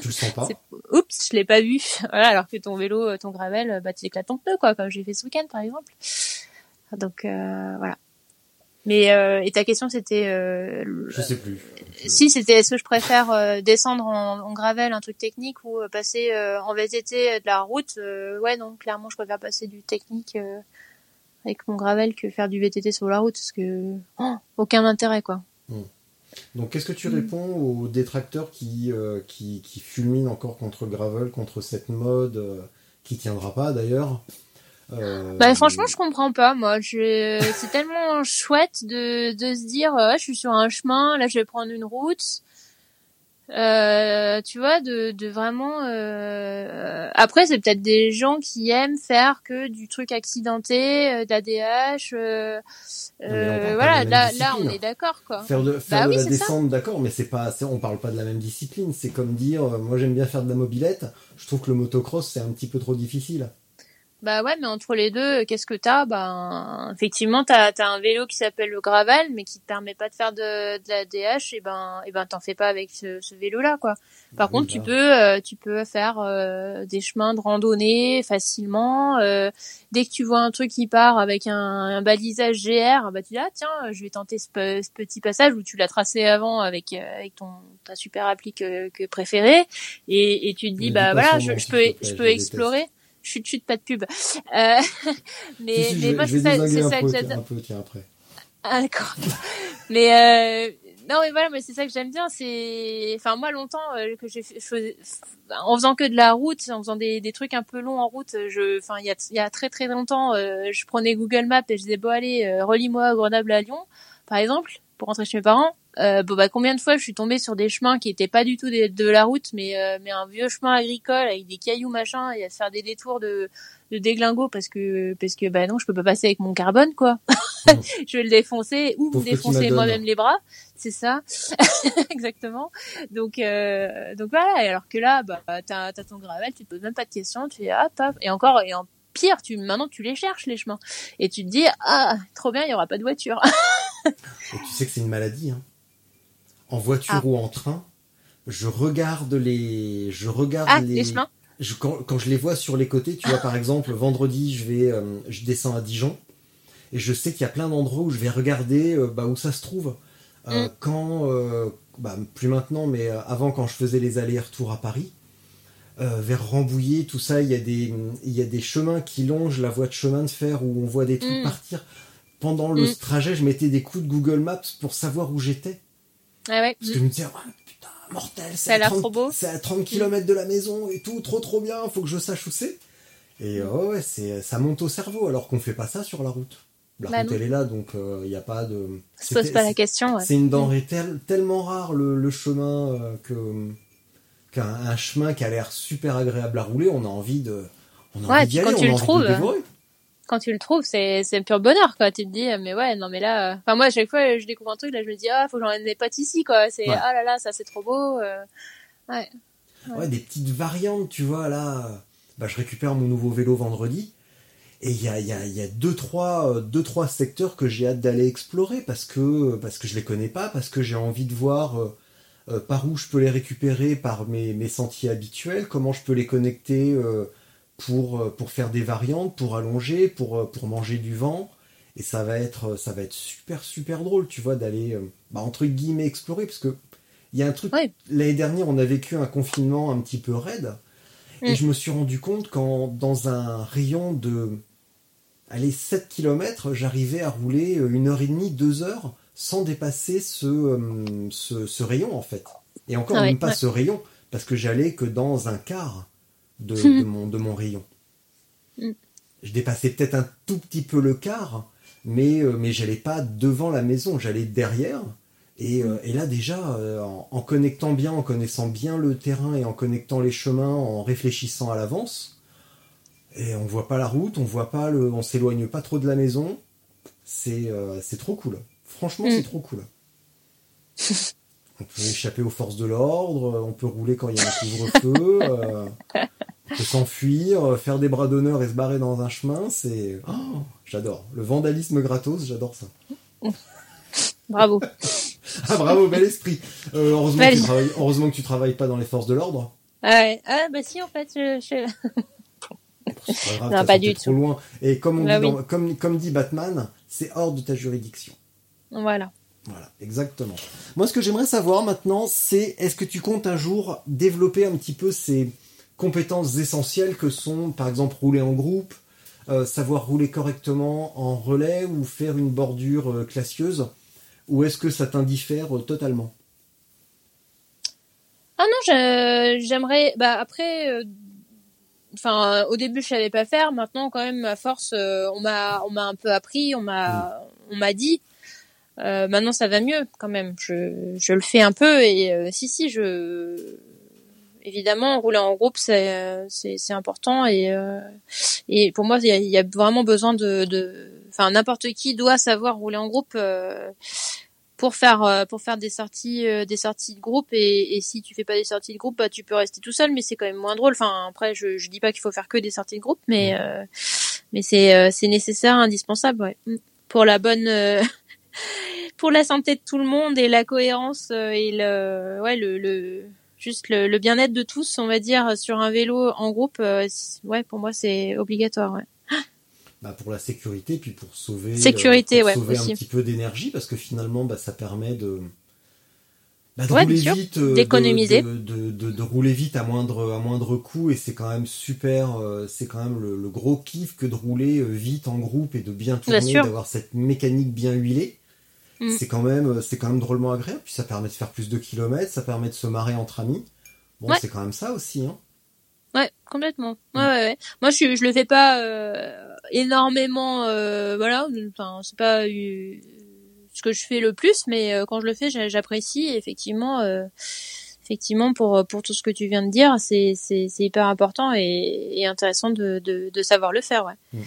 Tu le sens pas Oups, je l'ai pas vu. Voilà, alors que ton vélo, euh, ton gravel, euh, bah tu éclates ton pneu quoi, comme j'ai fait ce week-end par exemple. Donc euh, voilà. Mais euh, et ta question c'était euh, Je sais plus. si c'était est-ce que je préfère euh, descendre en, en gravel un truc technique ou euh, passer en VTT de la route ouais non clairement je préfère passer du technique avec mon gravel que faire du VTT sur la route parce que oh, aucun intérêt quoi. Donc qu'est-ce que tu réponds aux détracteurs qui, qui, qui fulminent encore contre gravel, contre cette mode qui tiendra pas d'ailleurs? Euh, bah franchement je comprends pas moi je c'est tellement chouette de de se dire euh, je suis sur un chemin là je vais prendre une route Euh, tu vois, de, de vraiment. euh, Après, c'est peut-être des gens qui aiment faire que du truc accidenté, d'ADH. Voilà, là, là, on est d'accord, quoi. Faire de, faire Bah de oui, la descente, d'accord, mais c'est pas, on parle pas de la même discipline. C'est comme dire, moi j'aime bien faire de la mobilette. Je trouve que le motocross c'est un petit peu trop difficile. Bah ouais, mais entre les deux, qu'est-ce que t'as? Ben, effectivement, t'as as un vélo qui s'appelle le gravel, mais qui te permet pas de faire de, de la DH. Et ben, et ben, t'en fais pas avec ce, ce vélo-là, quoi. Par Oui, contre, tu bah. peux, euh, tu peux faire euh, des chemins de randonnée facilement. euh, dès que tu vois un truc qui part avec un, un balisage GR, bah tu dis ah tiens, je vais tenter ce, pe- ce petit passage où tu l'as tracé avant avec euh, avec ton ta super appli que, que préférée, et, et tu te dis bah voilà, son je, je peux je peux explorer. Chut chut, pas de pub. Euh, mais Si, si, je mais vais- moi c'est ça, ça que j'adore. après. Ah d'accord. mais euh, non mais voilà, mais c'est ça que j'aime bien, c'est enfin moi longtemps euh, que j'ai fait, en faisant que de la route, en faisant des, des trucs un peu longs en route, je enfin il y a il y a très très longtemps, euh, je prenais Google Maps et je disais bon allez, euh, relie-moi à Grenoble à Lyon par exemple pour rentrer chez mes parents. Euh, bon bah combien de fois je suis tombée sur des chemins qui étaient pas du tout des- de, la route, mais euh, mais un vieux chemin agricole avec des cailloux machin et à se faire des détours de de déglingo parce que parce que bah non je peux pas passer avec mon carbone quoi. je vais le défoncer ou me défoncer moi-même les bras, c'est ça exactement. Donc euh, donc voilà et alors que là bah t'as t'as ton gravel, tu te poses même pas de questions, tu fais ah paf et encore et en pire tu maintenant tu les cherches les chemins et tu te dis ah trop bien il y aura pas de voiture. Et tu sais que c'est une maladie. Hein. En voiture Ah. ou en train, je regarde les, je regarde ah les, les chemins? je- quand, quand je les vois sur les côtés, tu vois par exemple vendredi je vais, euh, je descends à Dijon et je sais qu'il y a plein d'endroits où je vais regarder euh, bah, où ça se trouve. Euh, Mm. Quand, bah, plus maintenant, mais avant quand je faisais les allers-retours à Paris, vers Rambouillet, tout ça, il y a des, il y a des chemins qui longent la voie de chemin de fer où on voit des trucs Mm. partir. Pendant le Mm. trajet, je mettais des coups de Google Maps pour savoir où j'étais. Ah ouais. Parce que je me disais, Ouais, putain, mortel, c'est à, l'air 30 trop beau. c'est à 30 km de la maison et tout, trop trop bien, faut que je sache où c'est. Et euh, ouais, c'est, ça monte au cerveau alors qu'on fait pas ça sur la route. La Bah route non. elle est là donc il n'y a pas de. Se pose pas la question. ouais. C'est une denrée tel- tellement rare le, le chemin euh, que qu'un un chemin qui a l'air super agréable à rouler, on a envie de. On a Ouais, envie d'y puis quand aller, tu on le trouves, dévorer. Quand tu le trouves, c'est c'est pur bonheur quoi. Tu te dis mais ouais non mais là, euh, enfin moi à chaque fois je découvre un truc là je me dis ah faut que j'emmène mes potes ici quoi. C'est Ouais. ah là là ça c'est trop beau. euh. Ouais. Ouais, des petites variantes, tu vois, là, bah, je récupère mon nouveau vélo vendredi, et il y a, il y, a, y a deux, trois, euh, deux, trois secteurs que j'ai hâte d'aller explorer, parce que, parce que je les connais pas, parce que j'ai envie de voir euh, par où je peux les récupérer par mes, mes sentiers habituels, comment je peux les connecter euh, pour, euh, pour faire des variantes, pour allonger, pour, euh, pour manger du vent. Et ça va être, ça va être super, super drôle, tu vois, d'aller, euh, bah, entre guillemets, explorer, parce que il y a un truc, Ouais. l'année dernière, on a vécu un confinement un petit peu raide, et Mm. je me suis rendu compte quand, dans un rayon de, allez, 7 km, j'arrivais à rouler euh, une heure et demie, deux heures, sans dépasser ce, euh, ce, ce rayon, en fait. Et encore Ah ouais, même pas ouais. ce rayon, parce que j'allais que dans un quart de, de mon, de mon rayon. Mm. Je dépassais peut-être un tout petit peu le quart, mais, euh, mais j'allais pas devant la maison, j'allais derrière. Et, euh, et là déjà, euh, en, en connectant bien, en connaissant bien le terrain et en connectant les chemins, en réfléchissant à l'avance, et on voit pas la route, on voit pas le, on s'éloigne pas trop de la maison, c'est euh, trop cool. Franchement, Mm. c'est trop cool. On peut échapper aux forces de l'ordre, on peut rouler quand il y a un couvre-feu, euh, s'enfuir, euh, faire des bras d'honneur et se barrer dans un chemin, c'est... oh, j'adore. Le vandalisme gratos, j'adore ça. Bravo. Ah bravo, bel esprit. Euh, heureusement, que tu travailles, heureusement que tu travailles pas dans les forces de l'ordre. Ah ouais. Ah bah si en fait je, je- pas grave, Non, pas du trop tout. loin. Et comme, on Bah dit oui. dans- comme, comme dit Batman, c'est hors de ta juridiction. voilà. Voilà, exactement. Moi, ce que j'aimerais savoir maintenant, c'est est-ce que tu comptes un jour développer un petit peu ces compétences essentielles que sont, par exemple, rouler en groupe, euh, savoir rouler correctement en relais ou faire une bordure euh, classieuse, ou est-ce que ça t'indiffère euh, totalement? Ah non, j'aimerais. Bah après, enfin au début je savais pas faire. Maintenant quand même à force, on m'a on m'a un peu appris, on m'a on m'a dit. Maintenant ça va mieux quand même. Je je le fais un peu et si si je évidemment rouler en groupe c'est euh, c'est important et euh, et pour moi il y a, il y a vraiment besoin de de enfin n'importe qui doit savoir rouler en groupe. euh, pour faire euh, pour faire des sorties euh, des sorties de groupe et, et si tu fais pas des sorties de groupe bah tu peux rester tout seul mais c'est quand même moins drôle enfin après je je dis pas qu'il faut faire que des sorties de groupe mais mais c'est c'est nécessaire indispensable ouais Mm. pour la bonne pour la santé de tout le monde et la cohérence et le ouais le, le juste le, le bien-être de tous on va dire sur un vélo en groupe euh, ouais pour moi c'est obligatoire ouais bah, Pour la sécurité, puis pour sauver, Sécurité, pour ouais, sauver aussi. un petit peu d'énergie, parce que finalement, bah, ça permet de... bah, de Ouais, rouler vite, euh, d'économiser. De, de, de- de rouler vite à moindre, à moindre coût, et c'est quand même super, euh, c'est quand même le, le gros kiff que de rouler euh, vite en groupe et de bien tourner, d'avoir cette mécanique bien huilée. Mm. C'est quand même, euh, c'est quand même drôlement agréable, puis ça permet de faire plus de kilomètres, ça permet de se marrer entre amis. Bon, Ouais. c'est quand même ça aussi, hein. Ouais, complètement. Ouais, Mm. ouais, ouais. Moi, je je le fais pas euh, énormément. Euh, voilà, enfin, c'est pas, euh, ce que je fais le plus, mais euh, quand je le fais, j'a- j'apprécie. Effectivement, euh, effectivement, pour pour tout ce que tu viens de dire, c'est c'est c'est hyper important et, et intéressant de, de de savoir le faire. Ouais.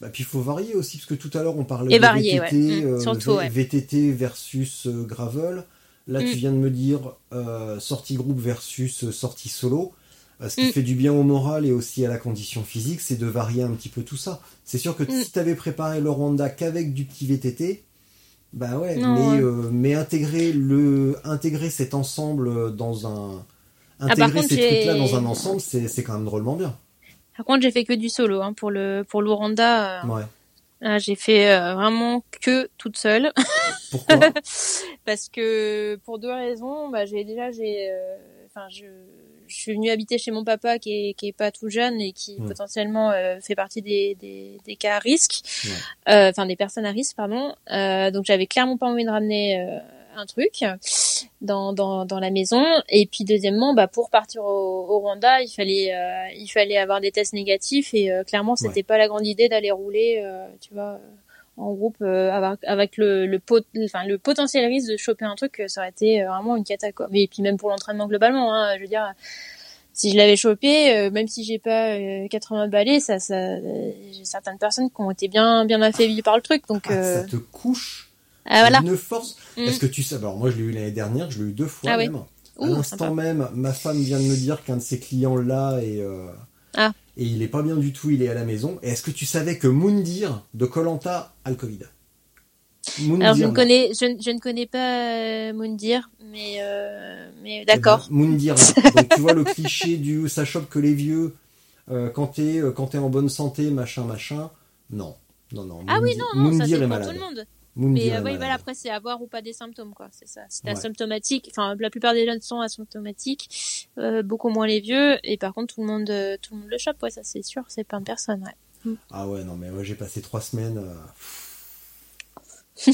Bah, puis il faut varier aussi, parce que tout à l'heure on parlait Et de varier, VTT, ouais. Mm, euh, surtout, V- ouais. VTT versus euh, gravel. Là, tu Mm. viens de me dire euh, sortie groupe versus euh, sortie solo. Euh, ce qui Mm. fait du bien au moral et aussi à la condition physique, c'est de varier un petit peu tout ça. C'est sûr que Mm. si tu avais préparé le Rwanda qu'avec du petit VTT, bah ouais, Non, mais, ouais. euh, mais intégrer, le, intégrer cet ensemble dans un. Ah, par Intégrer contre, ces trucs-là dans un ensemble, c'est quand même drôlement bien. Par contre, j'ai fait que du solo hein, pour le pour l'Ouranda. euh, Ouais. j'ai fait euh, vraiment que toute seule. Pourquoi? Parce que pour deux raisons bah j'ai déjà j'ai euh, enfin je je suis venue habiter chez mon papa qui est qui est pas tout jeune et qui potentiellement euh, fait partie des, des des cas à risque Ouais. Euh, enfin des personnes à risque pardon Euh, donc j'avais clairement pas envie de ramener euh, un truc dans, dans dans la maison. Et puis deuxièmement bah pour partir au, au Rwanda il fallait euh, il fallait avoir des tests négatifs. Et euh, clairement c'était pas la grande idée d'aller rouler euh, tu vois en groupe avec, avec le le, pot, enfin, le potentiel risque de choper un truc ça aurait été vraiment une cata quoi. Et puis même pour l'entraînement globalement hein, je veux dire si je l'avais chopé euh, même si j'ai pas euh, 80 balais ça ça euh, j'ai certaines personnes qui ont été bien bien affaiblies par le truc. Donc Ah, Ça te couche voilà une force. Mm. Parce que tu sais, alors moi je l'ai eu l'année dernière, je l'ai eu deux fois Ah oui. même. Ouh, à l'instant même, ma femme vient de me dire qu'un de ses clients là et euh, Ah. et il est pas bien du tout, il est à la maison. Et est-ce que tu savais que Moundir de Colanta a le Covid? Moundir, alors je ne connais je, je ne connais pas euh, Moundir mais euh, mais Eh d'accord ben, Moundir. là. Donc tu vois le cliché du ça chope que les vieux quand t'es quand t'es en bonne santé, machin machin. Non, non non. ah oui non non ça Moundir c'est est pour malade. tout le monde Mais euh, oui, voilà, après, c'est avoir ou pas des symptômes, quoi. C'est ça. Ouais. asymptomatique, enfin, la plupart des jeunes sont asymptomatiques, euh, beaucoup moins les vieux, et par contre, tout le monde, euh, tout le monde le chope, ouais, ça c'est sûr, c'est plein de personnes, ouais. Ah ouais, non, mais ouais, j'ai passé trois semaines. euh,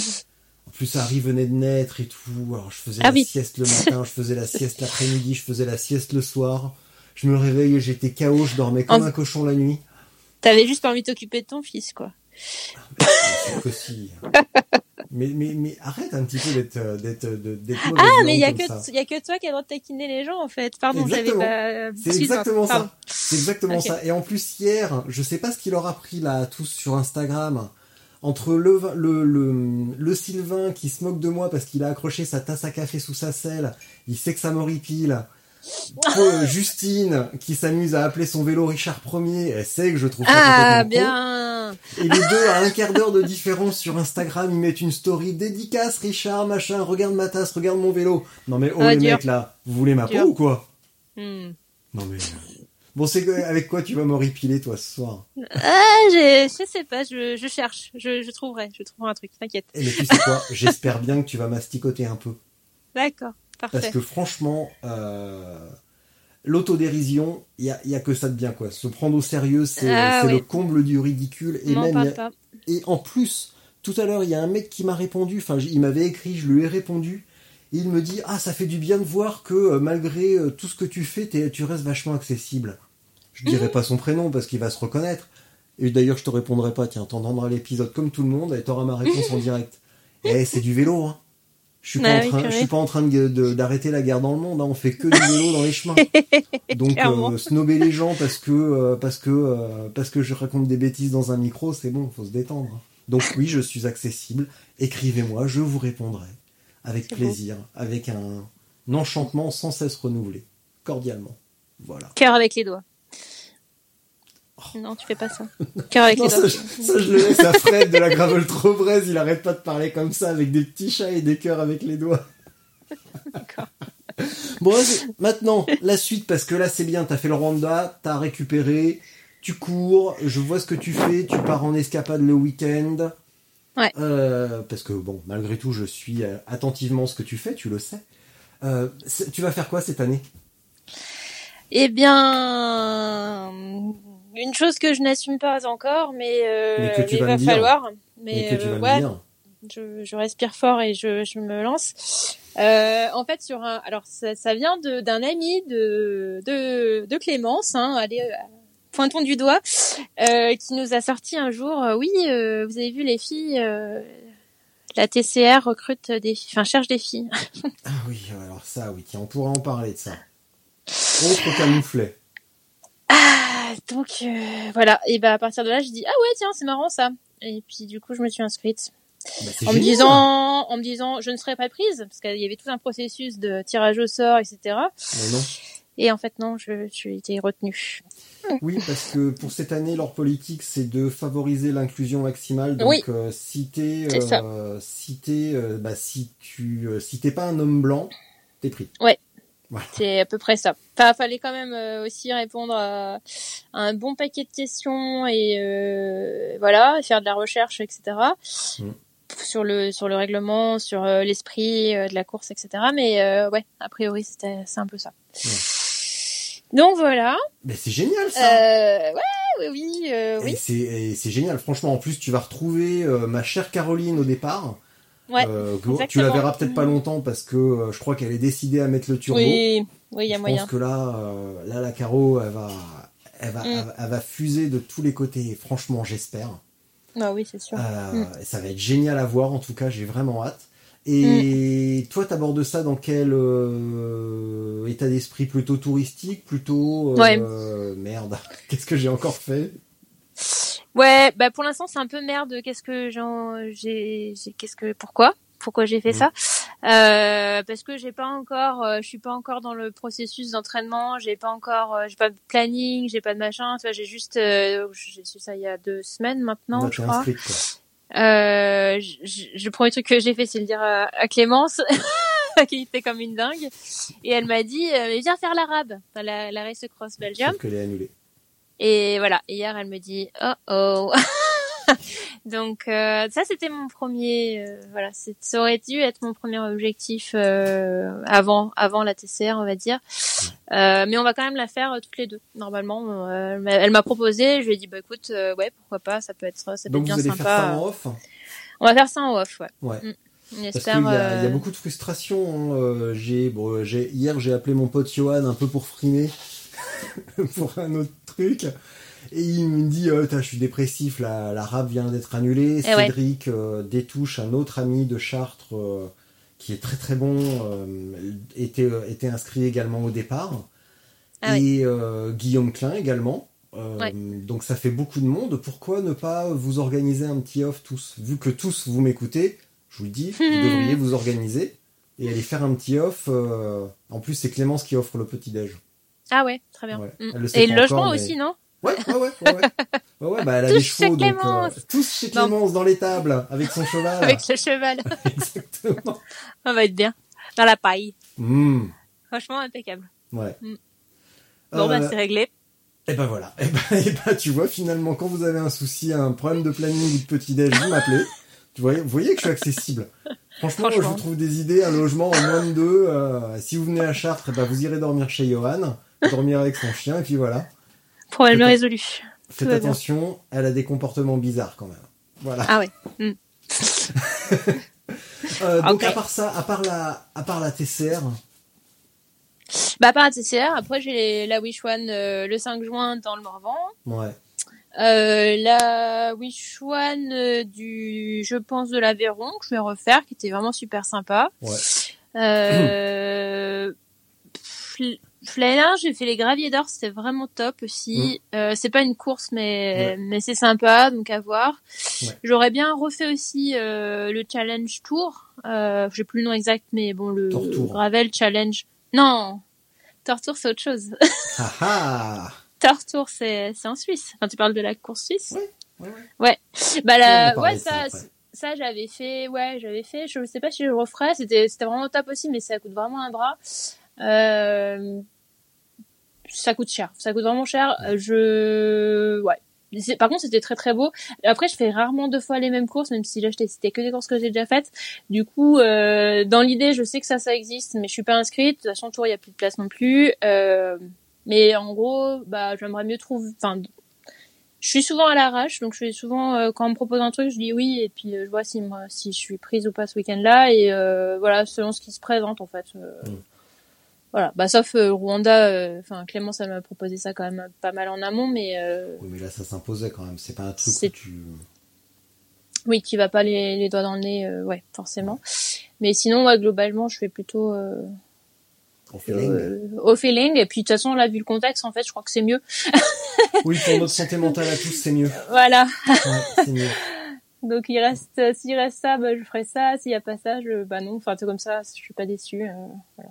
en plus, Harry venait de naître et tout. Alors, je faisais Ah la oui. sieste le matin, je faisais la sieste l'après-midi, je faisais la sieste le soir. Je me réveillais, j'étais KO, je dormais comme En- un cochon la nuit. T'avais juste pas envie de t'occuper de ton fils, quoi. Si. Mais, mais, mais arrête un petit peu d'être d'être Ah, mais il y a que, il y a que toi qui as le droit de taquiner les gens, en fait. Pardon, j'avais pas, C'est exactement ça. C'est exactement ça. Et en plus hier, je sais pas ce qu'il leur a pris là à tous sur Instagram. Entre le, le, le Sylvain qui se moque de moi parce qu'il a accroché sa tasse à café sous sa selle, il sait que ça m'horripile. Euh, Justine qui s'amuse à appeler son vélo Richard Ier, elle sait que je trouve ça Ah, bien. Et les deux, à un quart d'heure de différence sur Instagram, ils mettent une story dédicace, Richard, machin, regarde ma tasse, regarde mon vélo. Non mais oh Ah, les dur. mecs là, vous voulez ma Dur. peau ou quoi Hmm. Non mais... euh, Bon, c'est avec quoi tu vas m'horripiler toi ce soir Ah, j'ai- je sais pas, je, je cherche, je, je trouverai, je trouverai un truc, t'inquiète. Eh mais tu sais quoi J'espère bien que tu vas masticoter un peu. D'accord, Parce que franchement, euh, l'autodérision, il y a, y a que ça de bien quoi. Se prendre au sérieux, c'est Ah, oui. le comble du ridicule. Et même, a- pas. Et en plus, tout à l'heure, il y a un mec qui m'a répondu, enfin, il m'avait écrit, je lui ai répondu, et il me dit, ah, ça fait du bien de voir que euh, malgré euh, tout ce que tu fais, tu restes vachement accessible. Je dirai Mmh. pas son prénom parce qu'il va se reconnaître. Et d'ailleurs, je te répondrai pas, tiens, t'entendras l'épisode comme tout le monde et t'auras ma réponse en direct. Eh, c'est du vélo, hein. Je suis pas, Ah en oui, train, je suis pas en train d'arrêter la guerre dans le monde, hein. on fait que du vélo dans les chemins. Donc, euh, snobber les gens parce que, euh, parce que, euh, parce que je raconte des bêtises dans un micro, c'est bon, faut se détendre. hein. Donc oui, je suis accessible. Écrivez-moi, je vous répondrai avec plaisir, avec un, un enchantement sans cesse renouvelé, cordialement. Voilà. Cœur avec les doigts. Non, tu fais pas ça. Cœur avec Non, les ça, doigts. je, ça, je le laisse à Fred de la Gravel trop braise, il arrête pas de parler comme ça avec des petits chats et des cœurs avec les doigts. D'accord. Bon, maintenant, la suite, parce que là c'est bien, t'as fait le Rwanda, t'as récupéré, tu cours, je vois ce que tu fais, tu pars en escapade le week-end. Ouais. Euh, parce que bon, malgré tout, je suis euh, attentivement ce que tu fais, tu le sais. Euh, tu vas faire quoi cette année? Eh bien, une chose que je n'assume pas encore, mais, euh, il va dire. falloir. Mais Mais, que tu vas ouais, dire. je, je respire fort et je, je me lance. Euh, en fait, sur un, alors ça, ça vient d'un ami de, de, de Clémence, hein, allez, euh, pointons du doigt, euh, qui nous a sorti un jour. euh, oui, vous avez vu les filles, La TCR recrute des filles, enfin cherche des filles. Ah oui, alors ça, oui, on pourra en parler de ça. Autre camouflet. Ah, donc euh, voilà, et bah à partir de là, je dis ah ouais tiens c'est marrant ça. Et puis du coup je me suis inscrite Bah, en me disant en me disant je ne serais pas prise parce qu'il y avait tout un processus de tirage au sort etc. Mais non. Et en fait non, je, je suis été retenue. Oui, parce que pour cette année, leur politique, c'est de favoriser l'inclusion maximale. Donc, Oui. euh, si t'es, euh, si t'es, euh, bah, si tu, si t'es pas un homme blanc, t'es pris. C'est à peu près ça. Enfin, fallait quand même euh, aussi répondre à, un bon paquet de questions et euh, voilà, faire de la recherche, etc. Mm. Sur le sur le règlement, sur euh, l'esprit de la course, etc. Mais euh, ouais, a priori c'était c'est un peu ça. Donc voilà. Mais c'est génial ça. Euh, ouais, oui, oui, oui. c'est, génial. Franchement, en plus, tu vas retrouver ma chère Caroline au départ. Ouais, Euh, tu la verras peut-être pas longtemps parce que euh, je crois qu'elle est décidée à mettre le turbo. Oui, oui, il y a je moyen. pense que là, euh, là, la Caro, elle va, elle va, Mm. elle va- elle va fuser de tous les côtés. Franchement, j'espère. Ah oui, c'est sûr. Euh, Mm. Ça va être génial à voir, en tout cas, j'ai vraiment hâte. Et Mm. toi, t'abordes ça dans quel euh, état d'esprit? Plutôt touristique? Plutôt... euh, Ouais. Merde, qu'est-ce que j'ai encore fait? Ouais, bah pour l'instant c'est un peu merde. Qu'est-ce que j'en, j'ai, j'ai- qu'est-ce que, pourquoi, pourquoi j'ai fait Mhm. ça? Euh, Parce que j'ai pas encore, euh, je suis pas encore dans le processus d'entraînement. J'ai pas encore, euh, j'ai pas de planning, j'ai pas de machin. Tu vois, j'ai juste, euh, j'ai su ça il y a deux semaines maintenant, Bah, je crois. Euh, je- le premier truc que j'ai fait, c'est le dire à, à Clémence, qui était comme une dingue, et elle m'a dit, euh, viens faire l'arabe, dans la, la race cross Belgium. Qu'elle est annulée. Et voilà, hier elle me dit oh oh. Donc euh, ça c'était mon premier euh, voilà, ça aurait dû être mon premier objectif euh, avant avant la TCR on va dire. Mais on va quand même la faire toutes les deux normalement. Elle m'a- proposé, je lui ai dit bah écoute ouais pourquoi pas, ça peut être ça peut être bien vous allez sympa. faire ça en off? On va faire ça en off ouais. Ouais. Mm. On Parce qu'il y, y a beaucoup de frustration. hein. J'ai, bon, j'ai, hier, j'ai appelé mon pote Johan un peu pour frimer pour un autre truc. Et il me dit, euh, je suis dépressif, la, la rap vient d'être annulée. Eh ouais. Cédric euh, Détouche, un autre ami de Chartres, euh, qui est très très bon, euh, était, était inscrit également au départ. Ah et Guillaume Klein également. Ouais. Donc ça fait beaucoup de monde. Pourquoi ne pas vous organiser un petit off tous? Vu que tous vous m'écoutez, je vous le dis, vous devriez vous organiser et aller faire un petit off. En plus, c'est Clémence qui offre le petit-déj. Ah ouais, très bien. Ouais. Mm. Et le logement encore, mais- aussi non Ouais, ouais, ouais. ouais, ouais. Ouais, bah, elle a Tous des chez chevaux, donc euh, Clémence. tous chez. Clémence dans les tables avec son cheval. Avec le cheval, Exactement. on va être bien dans la paille. Mmh, Franchement impeccable. ouais. Mm. Bon bah Euh, c'est réglé. Et ben voilà. Et ben, et ben, tu vois, finalement, quand vous avez un souci, un problème de planning ou de petit-déj, vous m'appelez. Tu vois, vous voyez que je suis accessible. Franchement, Franchement. je vous trouve des idées, un logement en moins de deux. euh, si vous venez à Chartres, eh ben, vous irez dormir chez Johan, dormir avec son chien, et puis voilà. Problème résolu. Faites bien. attention, elle a des comportements bizarres quand même. Voilà. Ah ouais. Euh, donc à part ça, à part la, à part la TCR, Bah par la TCR, après j'ai la Wish One euh, le 5 juin dans le Morvan. ouais. Euh, la Wish One du, je pense, de l'Aveyron, que je vais refaire, qui était vraiment super sympa. Ouais. Euh, L'année dernière, j'ai fait les graviers d'or, c'était vraiment top aussi. Euh, c'est pas une course, mais Ouais. mais c'est sympa, donc à voir. Ouais. J'aurais bien refait aussi euh, le challenge tour. Euh, j'ai plus le nom exact, mais bon le Tortour. gravel challenge. Non, Tortour c'est autre chose. Ah ah Tortour c'est c'est en Suisse. Enfin, tu parles de la course suisse? Ouais, ouais, ouais. Bah la, ouais ça ça j'avais fait, ouais j'avais fait. Je sais pas si je le referais. C'était c'était vraiment top aussi, mais ça coûte vraiment un bras. Euh, ça coûte cher. Ça coûte vraiment cher. Euh, Je, ouais. Par contre, c'était très très beau. Après, je fais rarement deux fois les mêmes courses, même si là, je t'ai cité que des courses que j'ai déjà faites. Du coup, euh, dans l'idée, je sais que ça, ça existe, mais je suis pas inscrite. De toute façon, tour, il y a plus de place non plus. Euh, mais en gros, bah, j'aimerais mieux trouver. Enfin, je suis souvent à l'arrache, donc je suis souvent euh, quand on me propose un truc, je dis oui, et puis je vois si moi, si je suis prise ou pas ce week-end-là, et voilà, selon ce qui se présente en fait. Mm. Voilà, bah sauf euh, Rwanda, euh, enfin Clémence, elle m'a proposé ça quand même pas mal en amont, mais euh, Oui, mais là, ça s'imposait quand même. C'est pas un truc où tu. Oui, qui va pas les, les doigts dans le nez, euh, ouais, forcément. Mais sinon, ouais, globalement, je fais plutôt euh, ligne. euh, au feeling. Et puis de toute façon, là, vu le contexte, en fait, je crois que c'est mieux. Oui, pour notre santé mentale à tous, c'est mieux. Voilà. Ouais, c'est mieux. Donc il reste, euh, s'il reste ça, bah, je ferai ça. S'il y a pas ça, je, bah non. Enfin, c'est comme ça. Je suis pas déçue. euh, voilà.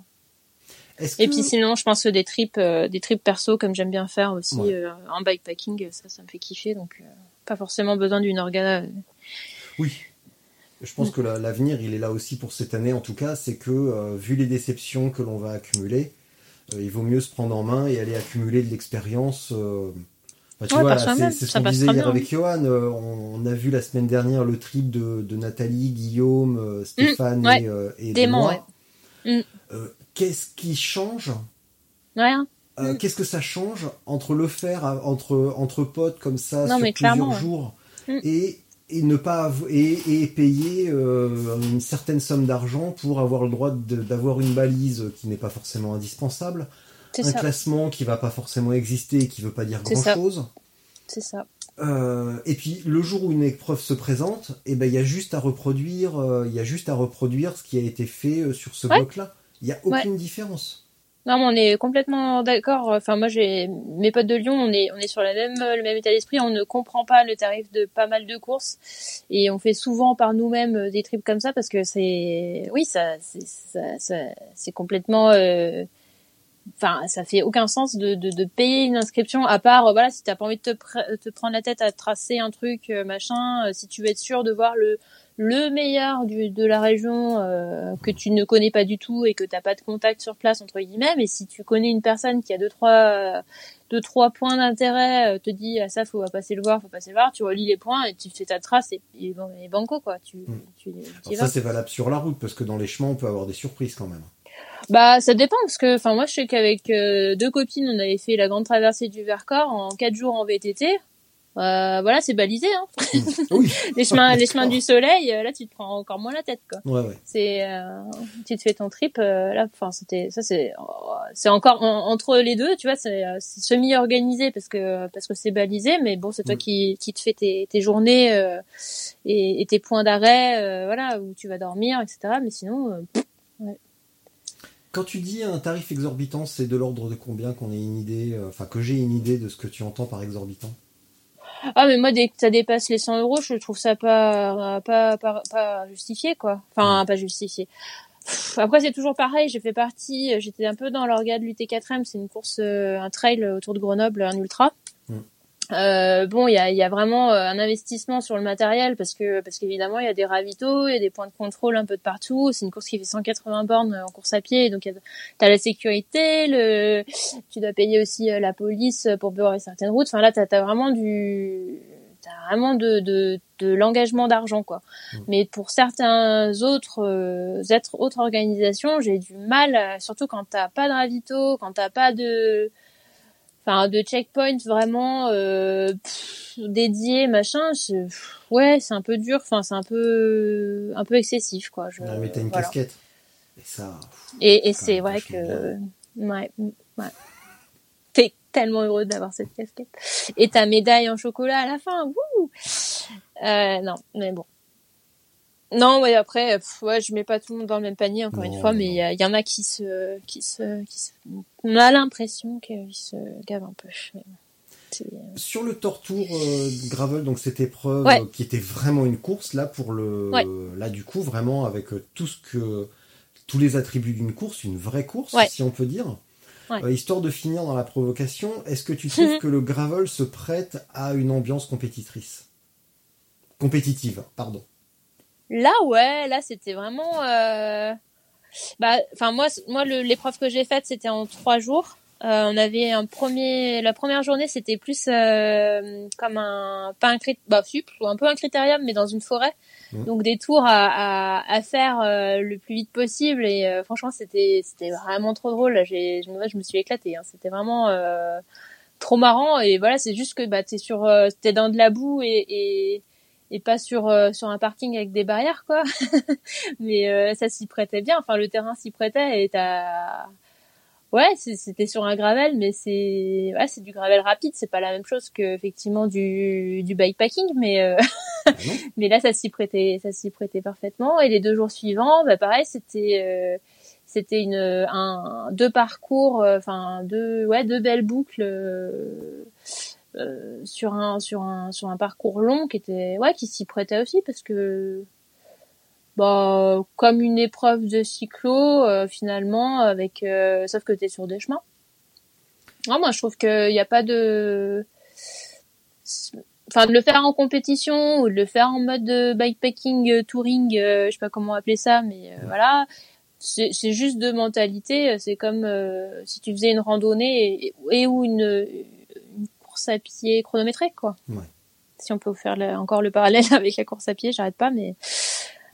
Et puis sinon, je pense que des trips, euh, des trips perso, comme j'aime bien faire aussi Ouais. euh, en bikepacking, ça, ça me fait kiffer. Donc euh, pas forcément besoin d'une organe. Oui. Je pense que la- l'avenir, il est là aussi pour cette année, en tout cas, c'est que, vu les déceptions que l'on va accumuler, il vaut mieux se prendre en main et aller accumuler de l'expérience. enfin, tu Ouais, vois, c'est ce qu'on disait hier bien. avec Johan. on, on a vu la semaine dernière le trip de, de Nathalie, Guillaume, euh, Stéphane Mmh, ouais. et, et moi. Mmh. Euh, Qu'est-ce qui change Rien. Euh, Mm. Qu'est-ce que ça change entre le faire à- entre entre potes comme ça Non, sur plusieurs ouais. jours Mm. et et ne pas et, et payer euh, une certaine somme d'argent pour avoir le droit d'avoir une balise qui n'est pas forcément indispensable, un ça. classement qui va pas forcément exister et qui veut pas dire C'est grand ça. chose. C'est ça. Euh, et puis le jour où une épreuve se présente, et ben il y a juste à reproduire, euh, il y a juste à reproduire ce qui a été fait euh, sur ce Ouais. bloc-là. Il y a aucune différence. Non, mais on est complètement d'accord. Enfin, moi, j'ai mes potes de Lyon, on est on est sur la même le même état d'esprit. On ne comprend pas le tarif de pas mal de courses et on fait souvent par nous-mêmes euh, des trips comme ça parce que c'est oui, ça c'est ça, ça- c'est complètement euh, Enfin, ça fait aucun sens de, de, de payer une inscription à part euh, voilà si t'as pas envie de te, pr- te prendre la tête à tracer un truc euh, machin euh, si tu veux être sûr de voir le le meilleur du, de la région euh, que tu ne connais pas du tout et que t'as pas de contact sur place entre guillemets mais si tu connais une personne qui a deux trois euh, deux trois points d'intérêt euh, te dit ah ça faut passer le voir faut passer le voir tu relis les points et tu fais ta trace et, et, banco quoi tu vas. ça c'est valable sur la route parce que dans les chemins on peut avoir des surprises quand même. Bah, ça dépend parce que, enfin, moi, je sais qu'avec euh, deux copines, on avait fait la grande traversée du Vercors en quatre jours en VTT. Euh, voilà, c'est balisé. Hein. Oui. Les chemins, les D'accord. chemins du soleil, euh, là, tu te prends encore moins la tête, quoi. Ouais ouais. C'est, euh, tu te fais ton trip. euh, là, enfin, c'était, ça, c'est, oh, c'est encore en- entre les deux, tu vois, c'est, semi-organisé parce que parce que c'est balisé, mais bon, c'est toi Mm. qui qui te fais tes, tes journées et, et tes points d'arrêt, voilà, où tu vas dormir, etc. Mais sinon. Quand tu dis un tarif exorbitant, c'est de l'ordre de combien qu'on ait une idée, enfin que j'ai une idée de ce que tu entends par exorbitant? Ah mais moi dès que ça dépasse les 100 euros, je trouve ça pas pas pas, pas justifié quoi. Enfin pas justifié. Pff, Après c'est toujours pareil. J'ai fait partie, j'étais un peu dans l'orga de l'UT4M. C'est une course, euh, un trail autour de Grenoble, un ultra. Euh, bon, il y a, y a vraiment euh, un investissement sur le matériel parce que parce qu'évidemment il y a des ravitaux, il y a des points de contrôle un peu de partout. C'est une course qui fait 180 bornes en course à pied, donc t'as la sécurité, le tu dois payer aussi euh, la police pour beurrer certaines routes. Enfin là, t'as as vraiment du, t'as vraiment de de, de l'engagement d'argent quoi. Mm. Mais pour certains autres euh, autres organisations, j'ai du mal, surtout quand t'as pas de ravito, quand t'as pas de Enfin, de checkpoint vraiment euh, pff, dédié, machin. pff, Ouais, c'est un peu dur. Enfin, c'est un peu, un peu excessif, quoi. Je, Non, mais t'as une voilà. casquette. Et ça. pff, Et, et c'est vrai que, ouais, ouais. T'es tellement heureux d'avoir cette casquette. Et ta médaille en chocolat à la fin, wouh euh, Non, mais bon. Non, ouais, après, pff, ouais, je mets pas tout le monde dans le même panier, encore Non, une fois, mais il y, il y en a qui se, qui se, qui se, on a l'impression qu'ils se gavent un peu. C'est- Sur le Tortour euh, gravel, donc cette épreuve Ouais. euh, qui était vraiment une course là pour le, Ouais. là du coup vraiment avec euh, tout ce que tous les attributs d'une course, une vraie course si on peut dire. Euh, histoire de finir dans la provocation, est-ce que tu trouves que le gravel se prête à une ambiance compétitrice? Compétitive, pardon. Là, ouais, là, c'était vraiment. euh, Bah, enfin, moi, moi, l'épreuve que j'ai faite, c'était en trois jours. Euh, on avait un premier, la première journée, c'était plus euh, comme un, pas un crit, bah, plutôt un peu un critérium, mais dans une forêt. Mhm. Donc des tours à, à, à faire euh, le plus vite possible. Et euh, franchement, c'était, c'était vraiment trop drôle. Là, j'ai, je, je me suis éclatée. Hein. C'était vraiment euh, trop marrant. Et voilà, c'est juste que bah, t'es sur, euh, t'es dans de la boue et, et et pas sur euh, sur un parking avec des barrières quoi mais euh, ça s'y prêtait bien enfin le terrain s'y prêtait et t'as ouais c'était sur un gravel mais c'est ouais c'est du gravel rapide c'est pas la même chose que effectivement du du bikepacking mais euh, non. Mais là, ça s'y prêtait, ça s'y prêtait parfaitement. Et les deux jours suivants, bah pareil, c'était euh, c'était une un deux parcours, euh, enfin deux ouais deux belles boucles euh, sur un sur un sur un parcours long qui était ouais qui s'y prêtait aussi parce que bah comme une épreuve de cyclo euh, finalement avec euh, sauf que t'es sur des chemins. Non, moi je trouve qu'il n'y a pas de enfin de le faire en compétition ou de le faire en mode euh, bikepacking euh, touring je sais pas comment appeler ça mais voilà c'est juste de mentalité c'est comme si tu faisais une randonnée et, et ou une course à pied chronométrée quoi Ouais. si on peut faire le- encore le parallèle avec la course à pied j'arrête pas mais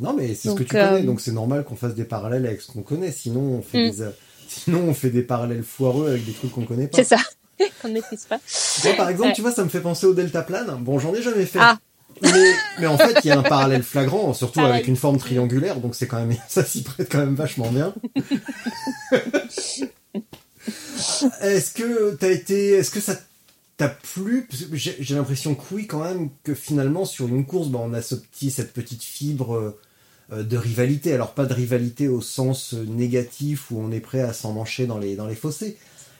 Non, mais c'est ce que tu connais, euh, donc c'est normal qu'on fasse des parallèles avec ce qu'on connaît. Sinon, on fait Mm. des, euh, sinon on fait des parallèles foireux avec des trucs qu'on connaît pas. c'est ça qu'on ne maîtrise pas Moi, par exemple, Ouais. tu vois, ça me fait penser au deltaplane. Bon, j'en ai jamais fait. Ah. Mais, mais en fait, il y a un parallèle flagrant, surtout Pareil. avec une forme triangulaire, donc c'est quand même, ça s'y prête quand même vachement bien. est-ce que t'as été, est-ce que ça t'a plu Parce que J'ai l'impression que oui, quand même, que finalement, sur une course, bah, on a ce petit, cette petite fibre euh, euh, de rivalité. Alors, pas de rivalité au sens euh, négatif où on est prêt à s'emmancher dans les, dans les fossés,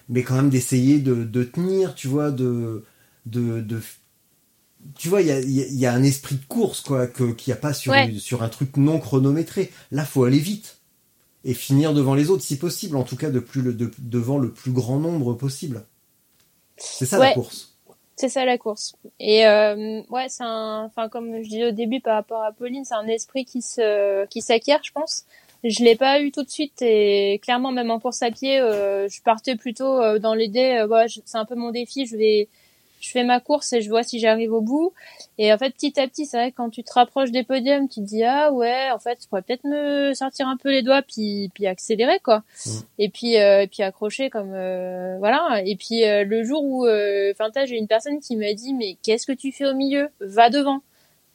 mais quand même d'essayer de, de tenir, tu vois, de, de, de tu vois, il y a, y un esprit de course, quoi, que, qu'il n'y a pas sur, Ouais. sur un truc non chronométré. Là, faut aller vite. Et finir devant les autres, si possible. En tout cas, de plus le, de- devant le plus grand nombre possible. C'est ça la Ouais. course. C'est ça la course. Et euh, ouais, c'est un, enfin comme je disais au début par rapport à Pauline, c'est un esprit qui se, qui s'acquiert, je pense. Je l'ai pas eu tout de suite et clairement même en course à pied, euh, je partais plutôt euh, dans l'idée, euh, ouais, c'est un peu mon défi, je vais, je fais ma course et je vois si j'arrive au bout. Et en fait, petit à petit, c'est vrai que quand tu te rapproches des podiums, tu te dis ah ouais, en fait, je pourrais peut-être me sortir un peu les doigts puis puis accélérer quoi. Mm. Et puis euh, et puis accrocher comme euh, voilà. Et puis euh, le jour où, euh, enfin, j'ai une personne qui m'a dit mais qu'est-ce que tu fais au milieu? Va devant.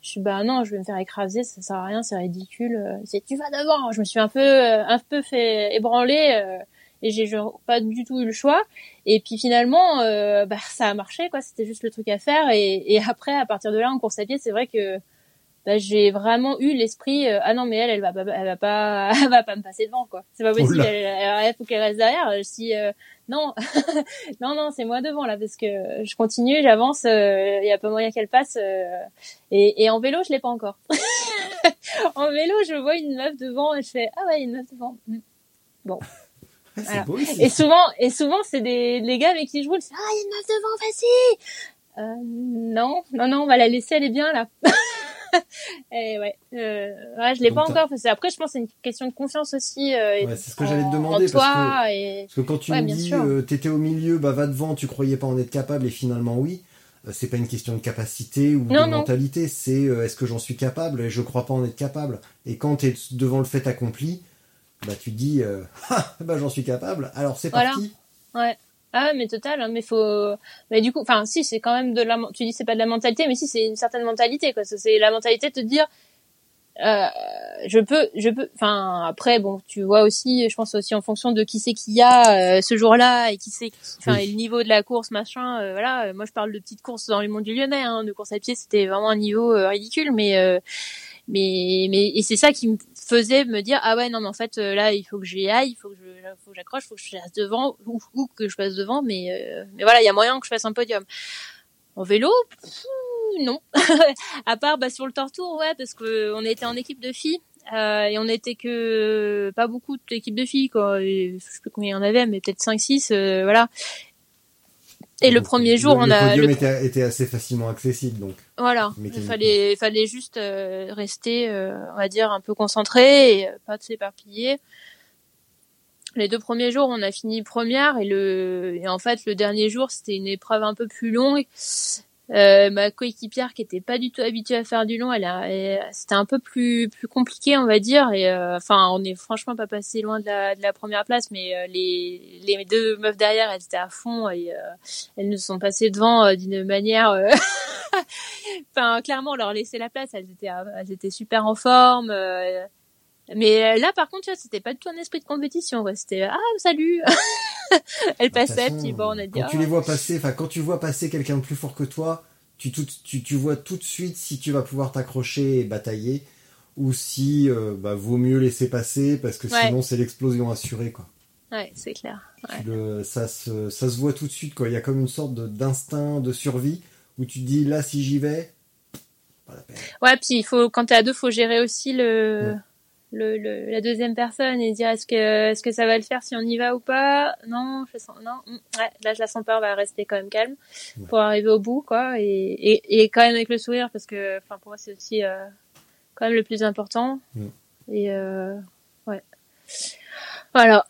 Je suis bah non, je vais me faire écraser, ça sert à rien, c'est ridicule. Euh, C'est tu vas devant. Je me suis un peu euh, un peu fait ébranler. Euh, et j'ai pas du tout eu le choix. Et puis finalement euh, bah ça a marché quoi. C'était juste le truc à faire. Et, et après à partir de là en course à pied c'est vrai que bah, j'ai vraiment eu l'esprit euh, ah non mais elle elle va pas elle va pas elle va pas me passer devant quoi. C'est pas possible elle, elle- elle faut qu'elle reste derrière. Euh, si euh, non non non c'est moi devant là parce que je continue j'avance il y a pas moyen qu'elle passe euh, et, et en vélo je l'ai pas encore. En vélo je vois une meuf devant et je fais ah ouais une meuf devant. Mm. Voilà. beau ici. et souvent, et souvent, c'est des les gars avec qui je roule. C'est ah, il y a une meuf devant, vas-y. Euh, non, non, non, on va la laisser, elle est bien là. et ouais, euh, ouais, je l'ai pas encore. Parce que après, je pense que c'est une question de confiance aussi. Euh, Ouais, c'est ce que j'allais te demander, parce toi et Parce que quand tu Ouais, me dis, euh, t'étais au milieu, bah va devant, tu croyais pas en être capable, et finalement oui. C'est pas une question de capacité ou Non, de non. mentalité, c'est est-ce que j'en suis capable? Et je crois pas en être capable. Et quand t'es devant le fait accompli, bah tu te dis, euh, ah, bah j'en suis capable, alors c'est Voilà. parti. ouais. Ah mais total, hein, mais faut. Mais du coup, enfin si, c'est quand même de la. Tu dis c'est pas de la mentalité, mais si c'est une certaine mentalité quoi. C'est la mentalité de te dire. Euh, je peux, je peux. Enfin après, bon, tu vois aussi, je pense aussi en fonction de qui c'est qu'il y a euh, ce jour-là et qui c'est, enfin Oui. le niveau de la course, machin. euh, voilà, Euh, moi je parle de petites courses dans les monts du Lyonnais, hein, de course à pied, c'était vraiment un niveau euh, ridicule, mais euh, mais mais et c'est ça qui me faisait me dire ah ouais non mais en fait euh, là il faut que j'y aille il faut que je faut que j'accroche faut que je reste devant ou, ou que je passe devant mais euh, mais voilà il y a moyen que je fasse un podium. En vélo pff, non. À part bah sur le tortour ouais parce que on était en équipe de filles euh, et on était que pas beaucoup d'équipes de filles quoi et je sais plus combien il y en avait mais peut-être 5 6 euh, voilà et le premier jour le, on le a podium le était, était assez facilement accessible, donc. voilà, il fallait, fallait juste euh, rester, euh, on va dire, un peu concentré et euh, pas de s'éparpiller. Les deux premiers jours, on a fini première et le, et en fait, le dernier jour, c'était une épreuve un peu plus longue. Euh, ma coéquipière qui était pas du tout habituée à faire du long, elle a, elle- c'était un peu plus plus compliqué, on va dire. Et euh, enfin, on est franchement pas passé loin de la, de la première place, mais euh, les les deux meufs derrière, elles étaient à fond et euh, elles nous sont passées devant euh, d'une manière. euh, Enfin, clairement, on leur laissait la place. Elles étaient, elles étaient super en forme. Mais euh, là, par contre, c'était pas du tout un esprit de compétition. C'était ah salut. Toute passaient, façon, puis bon, on a dit Quand ah, tu les vois passer, enfin, quand tu vois passer quelqu'un de plus fort que toi, tu, tout- tu, tu vois tout de suite si tu vas pouvoir t'accrocher et batailler ou si euh, bah, vaut mieux laisser passer parce que Ouais. sinon c'est l'explosion assurée quoi. Ouais, c'est clair. Ouais. Tu le- ça, se, ça se voit tout de suite quoi. Il y a comme une sorte de- d'instinct de survie où tu te dis là si j'y vais, pas la peine. Ouais, puis il faut quand t'es à deux, faut gérer aussi le, Ouais. Le, le la deuxième personne et dire est-ce que est-ce que ça va le faire si on y va ou pas? Non, je sens non. mm, Ouais, là je la sens pas, on va rester quand même calme Ouais. pour arriver au bout quoi et, et et quand même avec le sourire parce que enfin pour moi c'est aussi euh, quand même le plus important. Mm. Et euh, ouais. Voilà.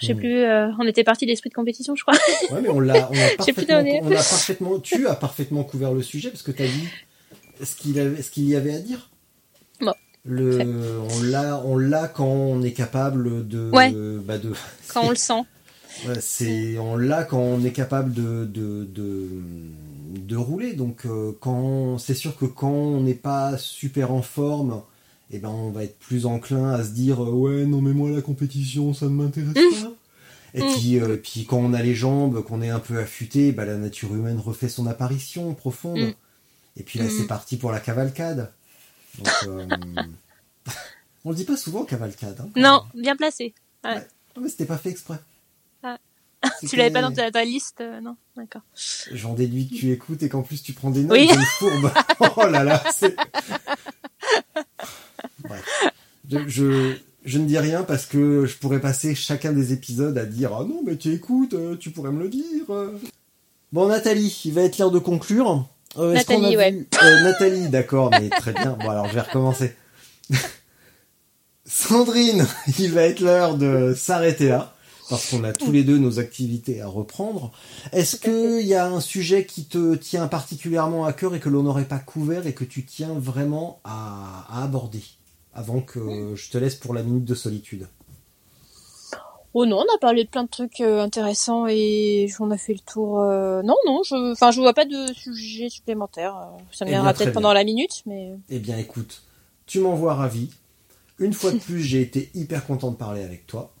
Je sais Mm. plus, euh, on était parti d'esprit de compétition, je crois. Ouais, mais on l'a, on a parfaitement, donné. on a parfaitement, tu as parfaitement couvert le sujet parce que tu as dit ce qu'il avait, ce qu'il y avait à dire. Le, on l'a, on l'a quand on est capable de, Ouais. bah de, quand on le sent. Ouais, c'est, on l'a quand on est capable de, de, de, de rouler. Donc, euh, quand, c'est sûr que quand on n'est pas super en forme, eh ben, on va être plus enclin à se dire, euh, ouais, non, mais moi, la compétition, ça ne m'intéresse pas. Et Mm. puis, euh, puis, quand on a les jambes, qu'on est un peu affûté, bah, la nature humaine refait son apparition profonde. Mm. Et puis là, c'est parti pour la cavalcade. Donc, euh, on le dit pas souvent, cavalcade. hein, Non, même. bien placé. Non, mais c'était pas fait exprès. Ah. Tu l'avais pas dans ta, ta liste, euh, non D'accord. J'en déduis que tu écoutes et qu'en plus tu prends des notes. Oui. une fourbe. oh là là, c'est. Bref. Je, je, je ne dis rien parce que je pourrais passer chacun des épisodes à dire Ah non, mais tu écoutes, euh, tu pourrais me le dire. Bon, Nathalie, il va être l'heure de conclure. Euh, qu'on Nathalie, ouais. vu- euh, Nathalie, d'accord, mais très bien. Bon, alors je vais recommencer. Sandrine, il va être l'heure de s'arrêter là, parce qu'on a tous les deux nos activités à reprendre. Est-ce qu'il y a un sujet qui te tient particulièrement à cœur et que l'on n'aurait pas couvert et que tu tiens vraiment à, à aborder avant que je te laisse pour la minute de solitude? Oh non, on a parlé de plein de trucs euh, intéressants et on a fait le tour. euh, Non, non, je, enfin, je vois pas de sujet supplémentaire. euh, Ça me Eh viendra peut-être pendant la minute, mais Eh bien écoute, tu m'envoies ravi. Une fois de plus, j'ai été hyper content de parler avec toi.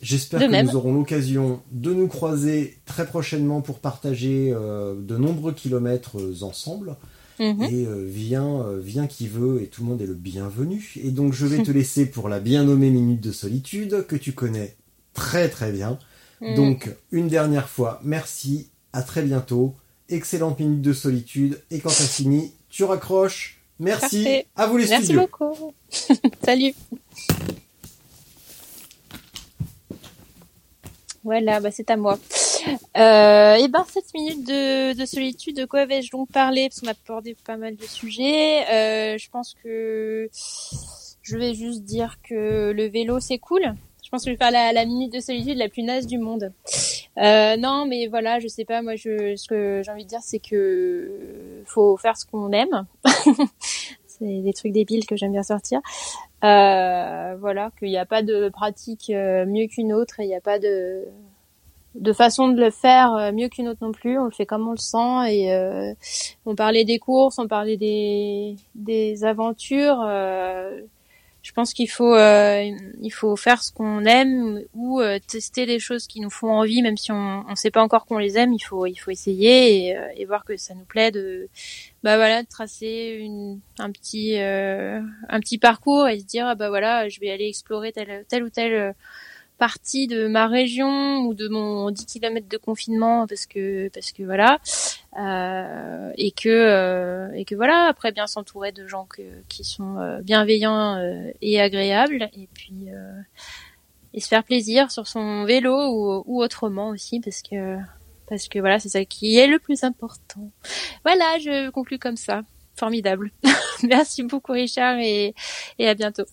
J'espère que même. nous aurons l'occasion de nous croiser très prochainement pour partager euh, de nombreux kilomètres ensemble. Mhm. Et euh, viens, euh, viens qui veut, et tout le monde est le bienvenu. Et donc je vais te laisser pour la bien nommée minute de solitude que tu connais très très bien. Mhm. Donc une dernière fois, merci, à très bientôt. Excellente minute de solitude. Et quand t'as fini, tu raccroches. Merci. Parfait. À vous les merci studios. beaucoup. Salut. Voilà, bah c'est à moi. Euh, et ben cette minute de, de solitude, de quoi vais-je donc parler? Parce qu'on a abordé pas mal de sujets. Euh, je pense que je vais juste dire que le vélo c'est cool. Je pense que je vais faire la, la minute de solitude la plus naze du monde. Euh, non, mais voilà, je sais pas. Moi, je, ce que j'ai envie de dire, c'est que faut faire ce qu'on aime. c'est des trucs débiles que j'aime bien sortir. Euh, voilà, qu'il n'y a pas de pratique euh, mieux qu'une autre il n'y a pas de de façon de le faire euh, mieux qu'une autre non plus. On le fait comme on le sent et euh, on parlait des courses, on parlait des des aventures. Je pense qu'il faut euh, il faut faire ce qu'on aime ou euh, tester des choses qui nous font envie, même si on ne sait pas encore qu'on les aime. Il faut il faut essayer et, euh, et voir que ça nous plaît de bah voilà de tracer une, un petit euh, un petit parcours et se dire ah bah voilà je vais aller explorer telle telle ou telle partie de ma région ou de mon 10 km de confinement parce que parce que voilà euh, et que euh, et que voilà après bien s'entourer de gens que, qui sont euh, bienveillants euh, et agréables et puis euh, et se faire plaisir sur son vélo ou, ou autrement aussi parce que parce que voilà c'est ça qui est le plus important. Voilà je conclus comme ça. Formidable. Merci beaucoup Richard et, et à bientôt